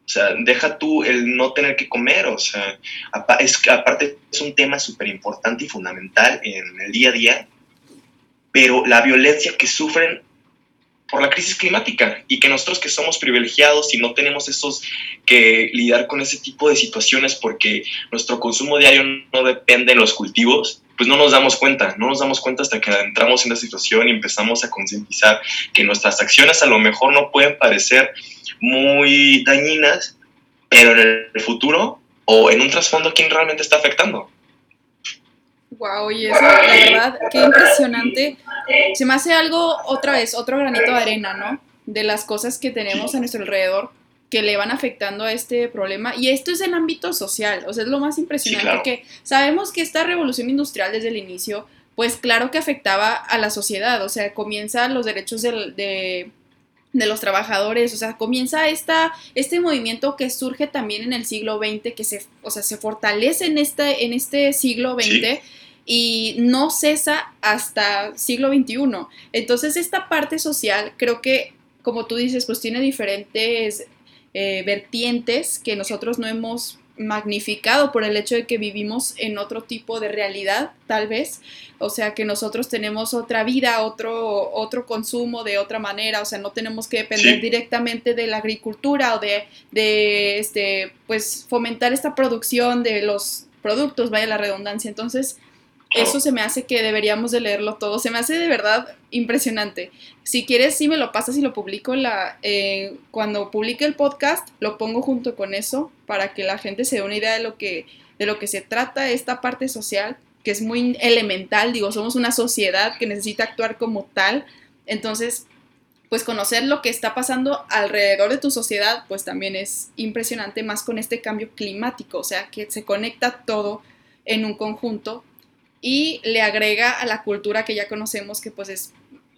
O sea, deja tú el no tener que comer, o sea, es, aparte es un tema súper importante y fundamental en el día a día, pero la violencia que sufren por la crisis climática y que nosotros que somos privilegiados y no tenemos esos que lidiar con ese tipo de situaciones porque nuestro consumo diario no depende de los cultivos, pues no nos damos cuenta, no nos damos cuenta hasta que entramos en la situación y empezamos a concientizar que nuestras acciones a lo mejor no pueden parecer muy dañinas, pero en el futuro o en un trasfondo, ¿quién realmente está afectando? Wow, y eso, la verdad, qué impresionante. Se me hace algo, otra vez, otro granito de arena, ¿no? De las cosas que tenemos a nuestro alrededor que le van afectando a este problema. Y esto es el ámbito social, o sea, es lo más impresionante porque sabemos que esta revolución industrial desde el inicio, pues claro que afectaba a la sociedad, o sea, comienza los derechos de, de, los trabajadores, o sea, comienza esta, este movimiento que surge también en el siglo XX, que se, o sea, se fortalece en este, en este siglo XX. Y no cesa hasta siglo XXI. Entonces esta parte social creo que, como tú dices, pues tiene diferentes eh, vertientes que nosotros no hemos magnificado por el hecho de que vivimos en otro tipo de realidad, tal vez. O sea, que nosotros tenemos otra vida, otro, otro consumo de otra manera. O sea, no tenemos que depender directamente de la agricultura o de, de, este, pues, fomentar esta producción de los productos, vaya la redundancia. Entonces, eso se me hace que deberíamos de leerlo todo. Se me hace de verdad impresionante. Si quieres, sí me lo pasas y lo publico la, eh, cuando publique el podcast, lo pongo junto con eso para que la gente se dé una idea de lo que, de lo que se trata esta parte social, que es muy elemental. Digo, somos una sociedad que necesita actuar como tal. Entonces, pues conocer lo que está pasando alrededor de tu sociedad, pues también es impresionante más con este cambio climático, o sea, que se conecta todo en un conjunto y le agrega a la cultura que ya conocemos que pues es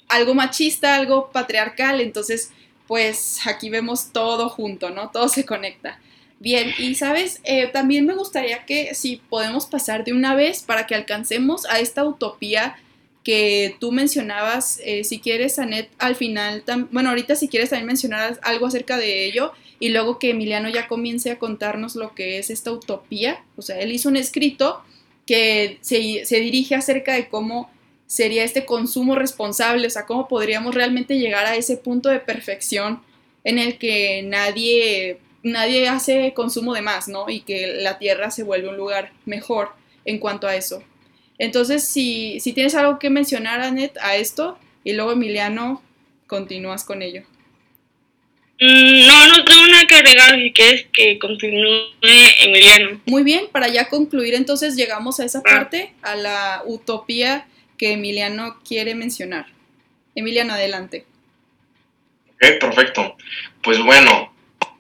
algo machista, algo patriarcal, entonces pues aquí vemos todo junto, ¿no? Todo se conecta. Bien, y sabes, eh, también me gustaría que si podemos pasar de una vez para que alcancemos a esta utopía que tú mencionabas, eh, si quieres, Anet, al final, bueno, ahorita si quieres también mencionar algo acerca de ello y luego que Emiliano ya comience a contarnos lo que es esta utopía, o sea, él hizo un escrito que se, se dirige acerca de cómo sería este consumo responsable, o sea, cómo podríamos realmente llegar a ese punto de perfección en el que nadie, nadie hace consumo de más, ¿no? Y que la tierra se vuelve un lugar mejor en cuanto a eso. Entonces, si, si tienes algo que mencionar, Anet, a esto, y luego Emiliano, continúas con ello. Mm, no, no tengo nada que agregar, si quieres que continúe Emiliano. Muy bien, para ya concluir entonces llegamos a esa ah. parte, a la utopía que Emiliano quiere mencionar. Emiliano, adelante. Ok, perfecto. Pues bueno,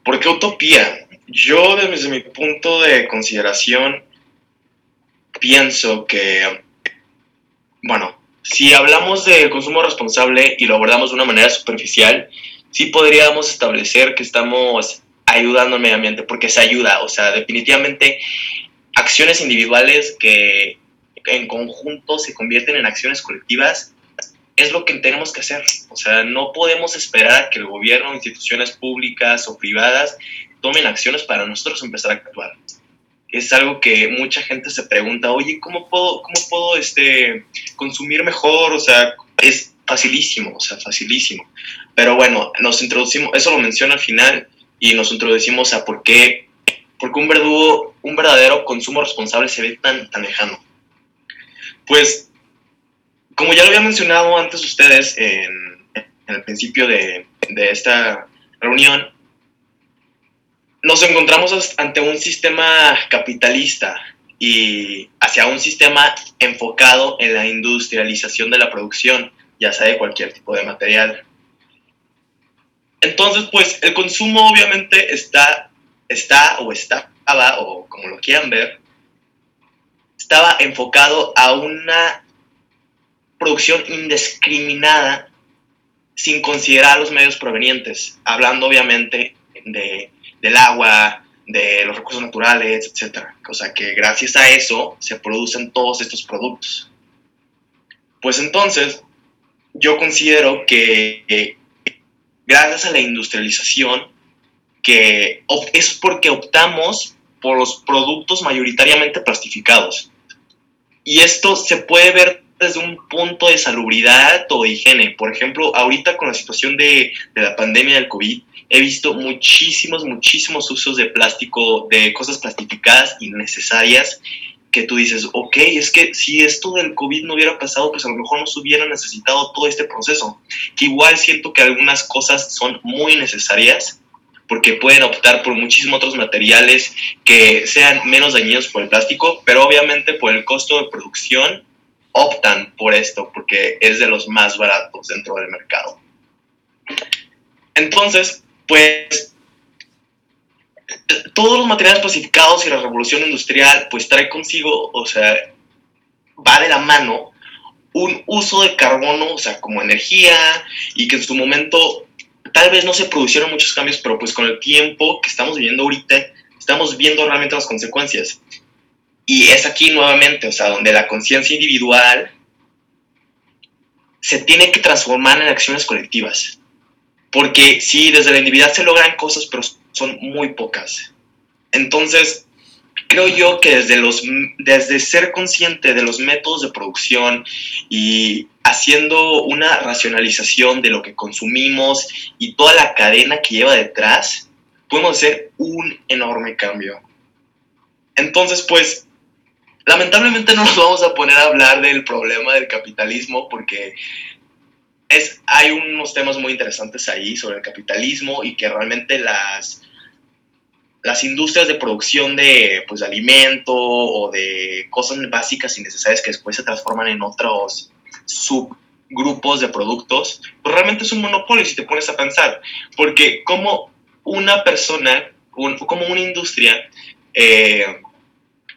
¿por qué utopía? Yo desde mi punto de consideración pienso que, bueno, si hablamos de consumo responsable y lo abordamos de una manera superficial, sí podríamos establecer que estamos ayudando al medio ambiente, porque se ayuda, o sea, definitivamente acciones individuales que en conjunto se convierten en acciones colectivas es lo que tenemos que hacer. O sea, no podemos esperar a que el gobierno, instituciones públicas o privadas tomen acciones para nosotros empezar a actuar. Es algo que mucha gente se pregunta, oye, ¿cómo puedo, cómo puedo este, consumir mejor? O sea, es facilísimo, o sea, facilísimo. Pero bueno, nos introducimos, eso lo menciona al final, y nos introducimos a por qué, porque un, verdugo, un verdadero consumo responsable se ve tan, tan lejano. Pues, como ya lo había mencionado antes ustedes en, en el principio de, de esta reunión, nos encontramos ante un sistema capitalista y hacia un sistema enfocado en la industrialización de la producción, ya sea de cualquier tipo de material. Entonces, pues el consumo obviamente está, está o estaba, o como lo quieran ver, estaba enfocado a una producción indiscriminada sin considerar los medios provenientes, hablando obviamente de, del agua, de los recursos naturales, etc. O sea que gracias a eso se producen todos estos productos. Pues entonces, yo considero que gracias a la industrialización, que es porque optamos por los productos mayoritariamente plastificados. Y esto se puede ver desde un punto de salubridad o de higiene. Por ejemplo, ahorita con la situación de, de la pandemia del COVID, he visto muchísimos, muchísimos usos de plástico, de cosas plastificadas innecesarias que tú dices, ok, es que si esto del COVID no hubiera pasado, pues a lo mejor no se hubiera necesitado todo este proceso. Que igual siento que algunas cosas son muy necesarias porque pueden optar por muchísimos otros materiales que sean menos dañinos por el plástico, pero obviamente por el costo de producción optan por esto porque es de los más baratos dentro del mercado. Entonces, pues todos los materiales clasificados y la revolución industrial pues trae consigo, o sea, va de la mano un uso de carbono, o sea, como energía y que en su momento tal vez no se produjeron muchos cambios, pero pues con el tiempo que estamos viviendo ahorita, estamos viendo realmente las consecuencias. Y es aquí nuevamente, o sea, donde la conciencia individual se tiene que transformar en acciones colectivas. Porque sí, desde la individualidad se logran cosas, pero son muy pocas. Entonces, creo yo que desde, los, desde ser consciente de los métodos de producción y haciendo una racionalización de lo que consumimos y toda la cadena que lleva detrás, podemos hacer un enorme cambio. Entonces, pues, lamentablemente no nos vamos a poner a hablar del problema del capitalismo porque es, hay unos temas muy interesantes ahí sobre el capitalismo y que realmente las, las industrias de producción de, pues, de alimento o de cosas básicas y necesarias que después se transforman en otros subgrupos de productos, pues realmente es un monopolio si te pones a pensar, porque como una persona, como una industria eh,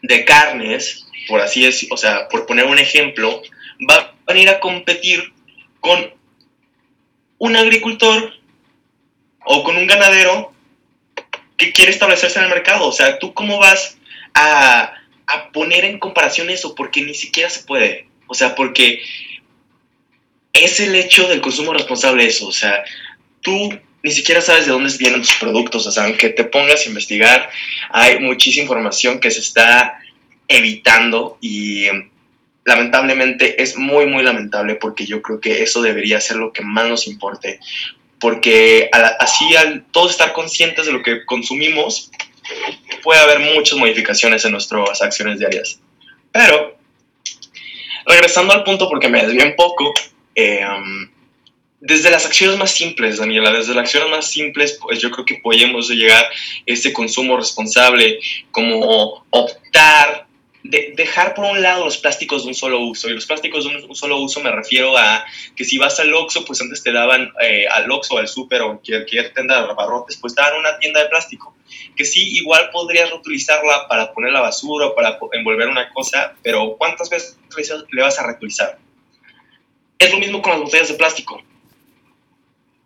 de carnes, por así decirlo, o sea, por poner un ejemplo, va a venir a competir con un agricultor o con un ganadero que quiere establecerse en el mercado. O sea, ¿tú cómo vas a, poner en comparación eso? Porque ni siquiera se puede. O sea, porque es el hecho del consumo responsable eso. O sea, tú ni siquiera sabes de dónde vienen tus productos. O sea, aunque te pongas a investigar, hay muchísima información que se está evitando y lamentablemente es muy, muy lamentable porque yo creo que eso debería ser lo que más nos importe. Porque así al todos estar conscientes de lo que consumimos, puede haber muchas modificaciones en nuestras acciones diarias. Pero, regresando al punto porque me desvié un poco, eh, desde las acciones más simples, Daniela, desde las acciones más simples, pues yo creo que podemos llegar a este consumo responsable, como optar dejar por un lado los plásticos de un solo uso. Y los plásticos de un, solo uso me refiero a que si vas al Oxxo, pues antes te daban eh, al Oxxo, al súper o cualquier tienda de abarrotes, pues te daban una tienda de plástico. Que sí, igual podrías reutilizarla para poner la basura o para envolver una cosa, pero ¿cuántas veces le vas a reutilizar? Es lo mismo con las botellas de plástico.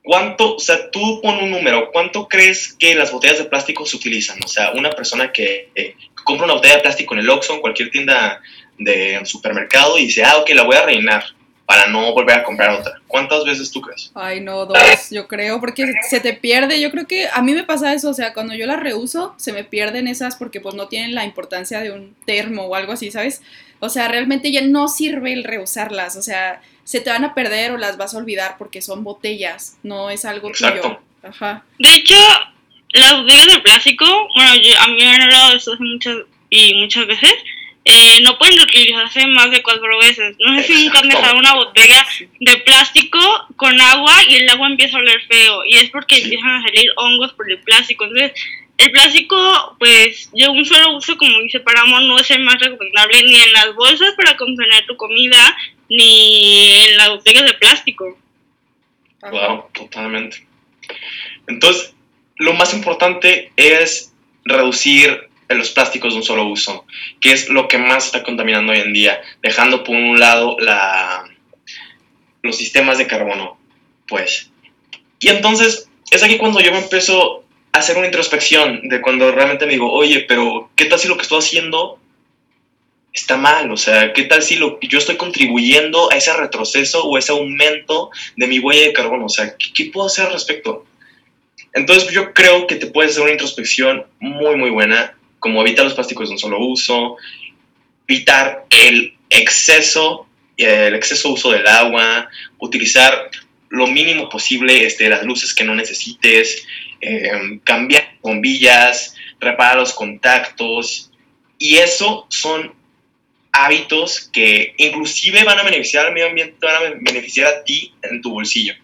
¿Cuánto, o sea, tú pon un número, ¿cuánto crees que las botellas de plástico se utilizan? O sea, una persona que eh, compra una botella de plástico en el Oxxo, en cualquier tienda de supermercado y dice, ah, ok, la voy a rellenar para no volver a comprar otra. ¿Cuántas veces tú crees? Ay, no, dos, yo creo, porque se te pierde. Yo creo que a mí me pasa eso, o sea, cuando yo las reuso, se me pierden esas porque pues no tienen la importancia de un termo o algo así, ¿sabes? O sea, realmente ya no sirve el reusarlas, o sea, se te van a perder o las vas a olvidar porque son botellas, no es algo tuyo. Ajá. De hecho, las botellas de plástico, bueno, a mí me han hablado de eso muchas y muchas veces, eh, no pueden reutilizarse más de cuatro veces. No sé si nunca han dejado una botella de plástico con agua y el agua empieza a oler feo y es porque empiezan a salir hongos por el plástico. Entonces, el plástico, pues, de un solo uso, como dice Paramo, no es el más recomendable ni en las bolsas para contener tu comida, ni en las botellas de plástico. Wow, totalmente. Entonces, lo más importante es reducir los plásticos de un solo uso, que es lo que más está contaminando hoy en día, dejando por un lado la, los sistemas de carbono, pues. Y entonces, es aquí cuando yo me empiezo a hacer una introspección de cuando realmente me digo, oye, pero ¿qué tal si lo que estoy haciendo está mal, o sea, ¿qué tal si lo, yo estoy contribuyendo a ese retroceso o ese aumento de mi huella de carbono? O sea, ¿qué, puedo hacer al respecto? Entonces yo creo que te puedes hacer una introspección muy, muy buena, como evitar los plásticos de un solo uso, evitar el exceso el exceso uso del agua, utilizar lo mínimo posible este, las luces que no necesites, eh, cambiar bombillas, reparar los contactos. Y eso son hábitos que inclusive van a beneficiar al medio ambiente, van a beneficiar a ti en tu bolsillo.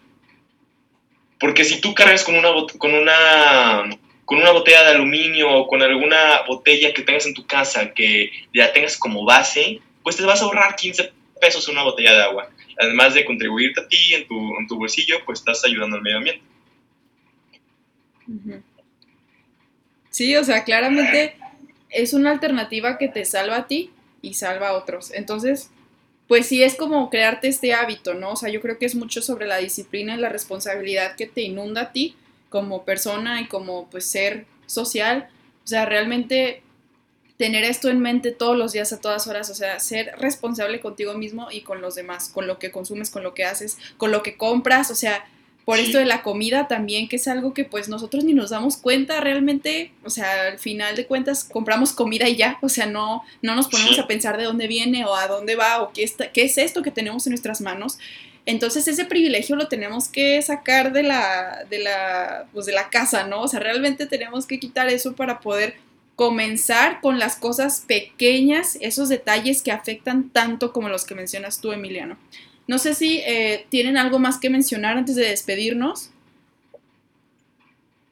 Porque si tú cargas con una, con una, con una botella de aluminio o con alguna botella que tengas en tu casa que ya tengas como base, pues te vas a ahorrar 15 pesos una botella de agua. Además de contribuirte a ti en tu, en tu bolsillo, pues estás ayudando al medio ambiente. Sí, o sea, claramente es una alternativa que te salva a ti y salva a otros. Entonces, pues sí es como crearte este hábito, ¿no? O sea, yo creo que es mucho sobre la disciplina y la responsabilidad que te inunda a ti como persona y como pues ser social. O sea, realmente tener esto en mente todos los días a todas horas, o sea, ser responsable contigo mismo y con los demás, con lo que consumes, con lo que haces, con lo que compras, o sea, por esto de la comida también, que es algo que pues nosotros ni nos damos cuenta realmente, o sea, al final de cuentas compramos comida y ya, o sea, no, no nos ponemos a pensar de dónde viene o a dónde va o qué, está, qué es esto que tenemos en nuestras manos. Entonces ese privilegio lo tenemos que sacar de la, de la, pues de la casa, ¿no? O sea, realmente tenemos que quitar eso para poder comenzar con las cosas pequeñas, esos detalles que afectan tanto como los que mencionas tú, Emiliano. No sé si eh, tienen algo más que mencionar antes de despedirnos.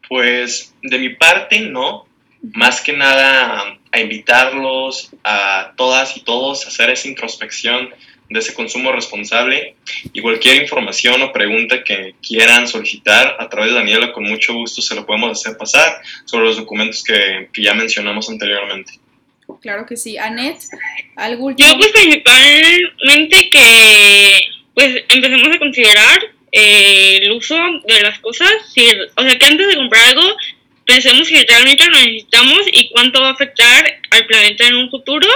Pues de mi parte, no. Más que nada a invitarlos a todas y todos a hacer esa introspección de ese consumo responsable y cualquier información o pregunta que quieran solicitar a través de Daniela, con mucho gusto se lo podemos hacer pasar sobre los documentos que, que ya mencionamos anteriormente. Claro que sí. Anet, ¿algo Yo pues principalmente que pues empecemos a considerar eh, el uso de las cosas, si, o sea que antes de comprar algo pensemos si realmente lo necesitamos y cuánto va a afectar al planeta en un futuro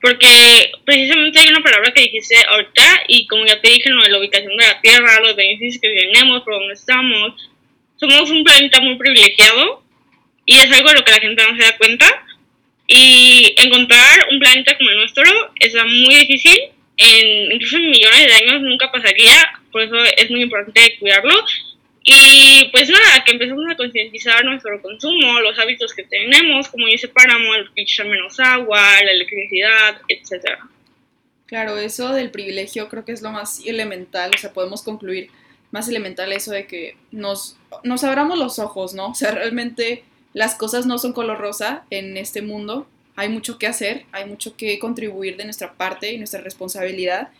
porque precisamente hay una palabra que dijiste ahorita y como ya te dije, lo de la ubicación de la Tierra, los beneficios que tenemos, por donde estamos, somos un planeta muy privilegiado y es algo de lo que la gente no se da cuenta. Y encontrar un planeta como el nuestro es muy difícil, en, incluso en millones de años nunca pasaría, por eso es muy importante cuidarlo y pues nada, que empezamos a concientizar nuestro consumo, los hábitos que tenemos, como dice Páramo, el echar menos agua, la electricidad, etcétera. Claro, eso del privilegio creo que es lo más elemental, o sea, podemos concluir más elemental eso de que nos, nos abramos los ojos, ¿no? O sea, realmente las cosas no son color rosa en este mundo, hay mucho que hacer, hay mucho que contribuir de nuestra parte y nuestra responsabilidad.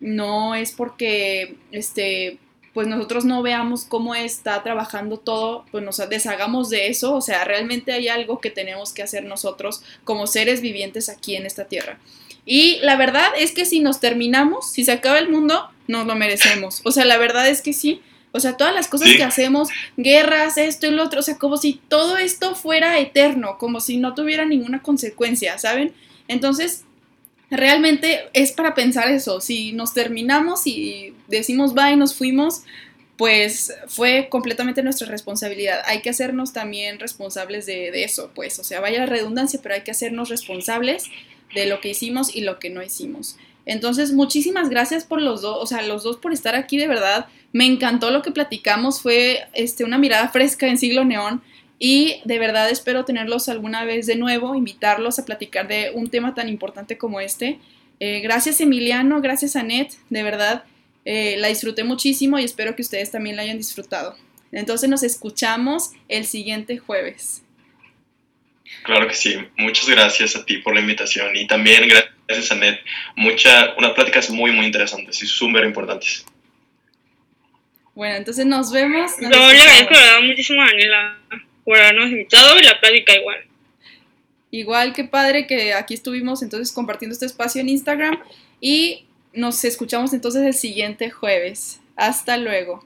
No es porque este pues nosotros no veamos cómo está trabajando todo, pues nos deshagamos de eso, o sea, realmente hay algo que tenemos que hacer nosotros como seres vivientes aquí en esta tierra. Y la verdad es que si nos terminamos, si se acaba el mundo, nos lo merecemos. O sea, la verdad es que sí. O sea, todas las cosas que hacemos, guerras, esto y lo otro, o sea, como si todo esto fuera eterno, como si no tuviera ninguna consecuencia, ¿saben? Entonces, realmente es para pensar eso. Si nos terminamos y decimos bye, nos fuimos, pues fue completamente nuestra responsabilidad. Hay que hacernos también responsables de, de, eso, pues, o sea, vaya la redundancia, pero hay que hacernos responsables de lo que hicimos y lo que no hicimos. Entonces, muchísimas gracias por los dos, o sea, los dos por estar aquí, de verdad. Me encantó lo que platicamos, fue este, una mirada fresca en siglo neón y de verdad espero tenerlos alguna vez de nuevo, invitarlos a platicar de un tema tan importante como este. Eh, gracias Emiliano, gracias Anet, de verdad eh, la disfruté muchísimo y espero que ustedes también la hayan disfrutado. Entonces nos escuchamos el siguiente jueves. Claro que sí, muchas gracias a ti por la invitación y también gracias Anet, mucha, unas pláticas muy muy interesantes y súper importantes. Bueno, entonces nos vemos. Nos no, le agradezco muchísimo a Daniela por habernos invitado y la plática igual. Igual que padre que aquí estuvimos entonces compartiendo este espacio en Instagram y nos escuchamos entonces el siguiente jueves. Hasta luego.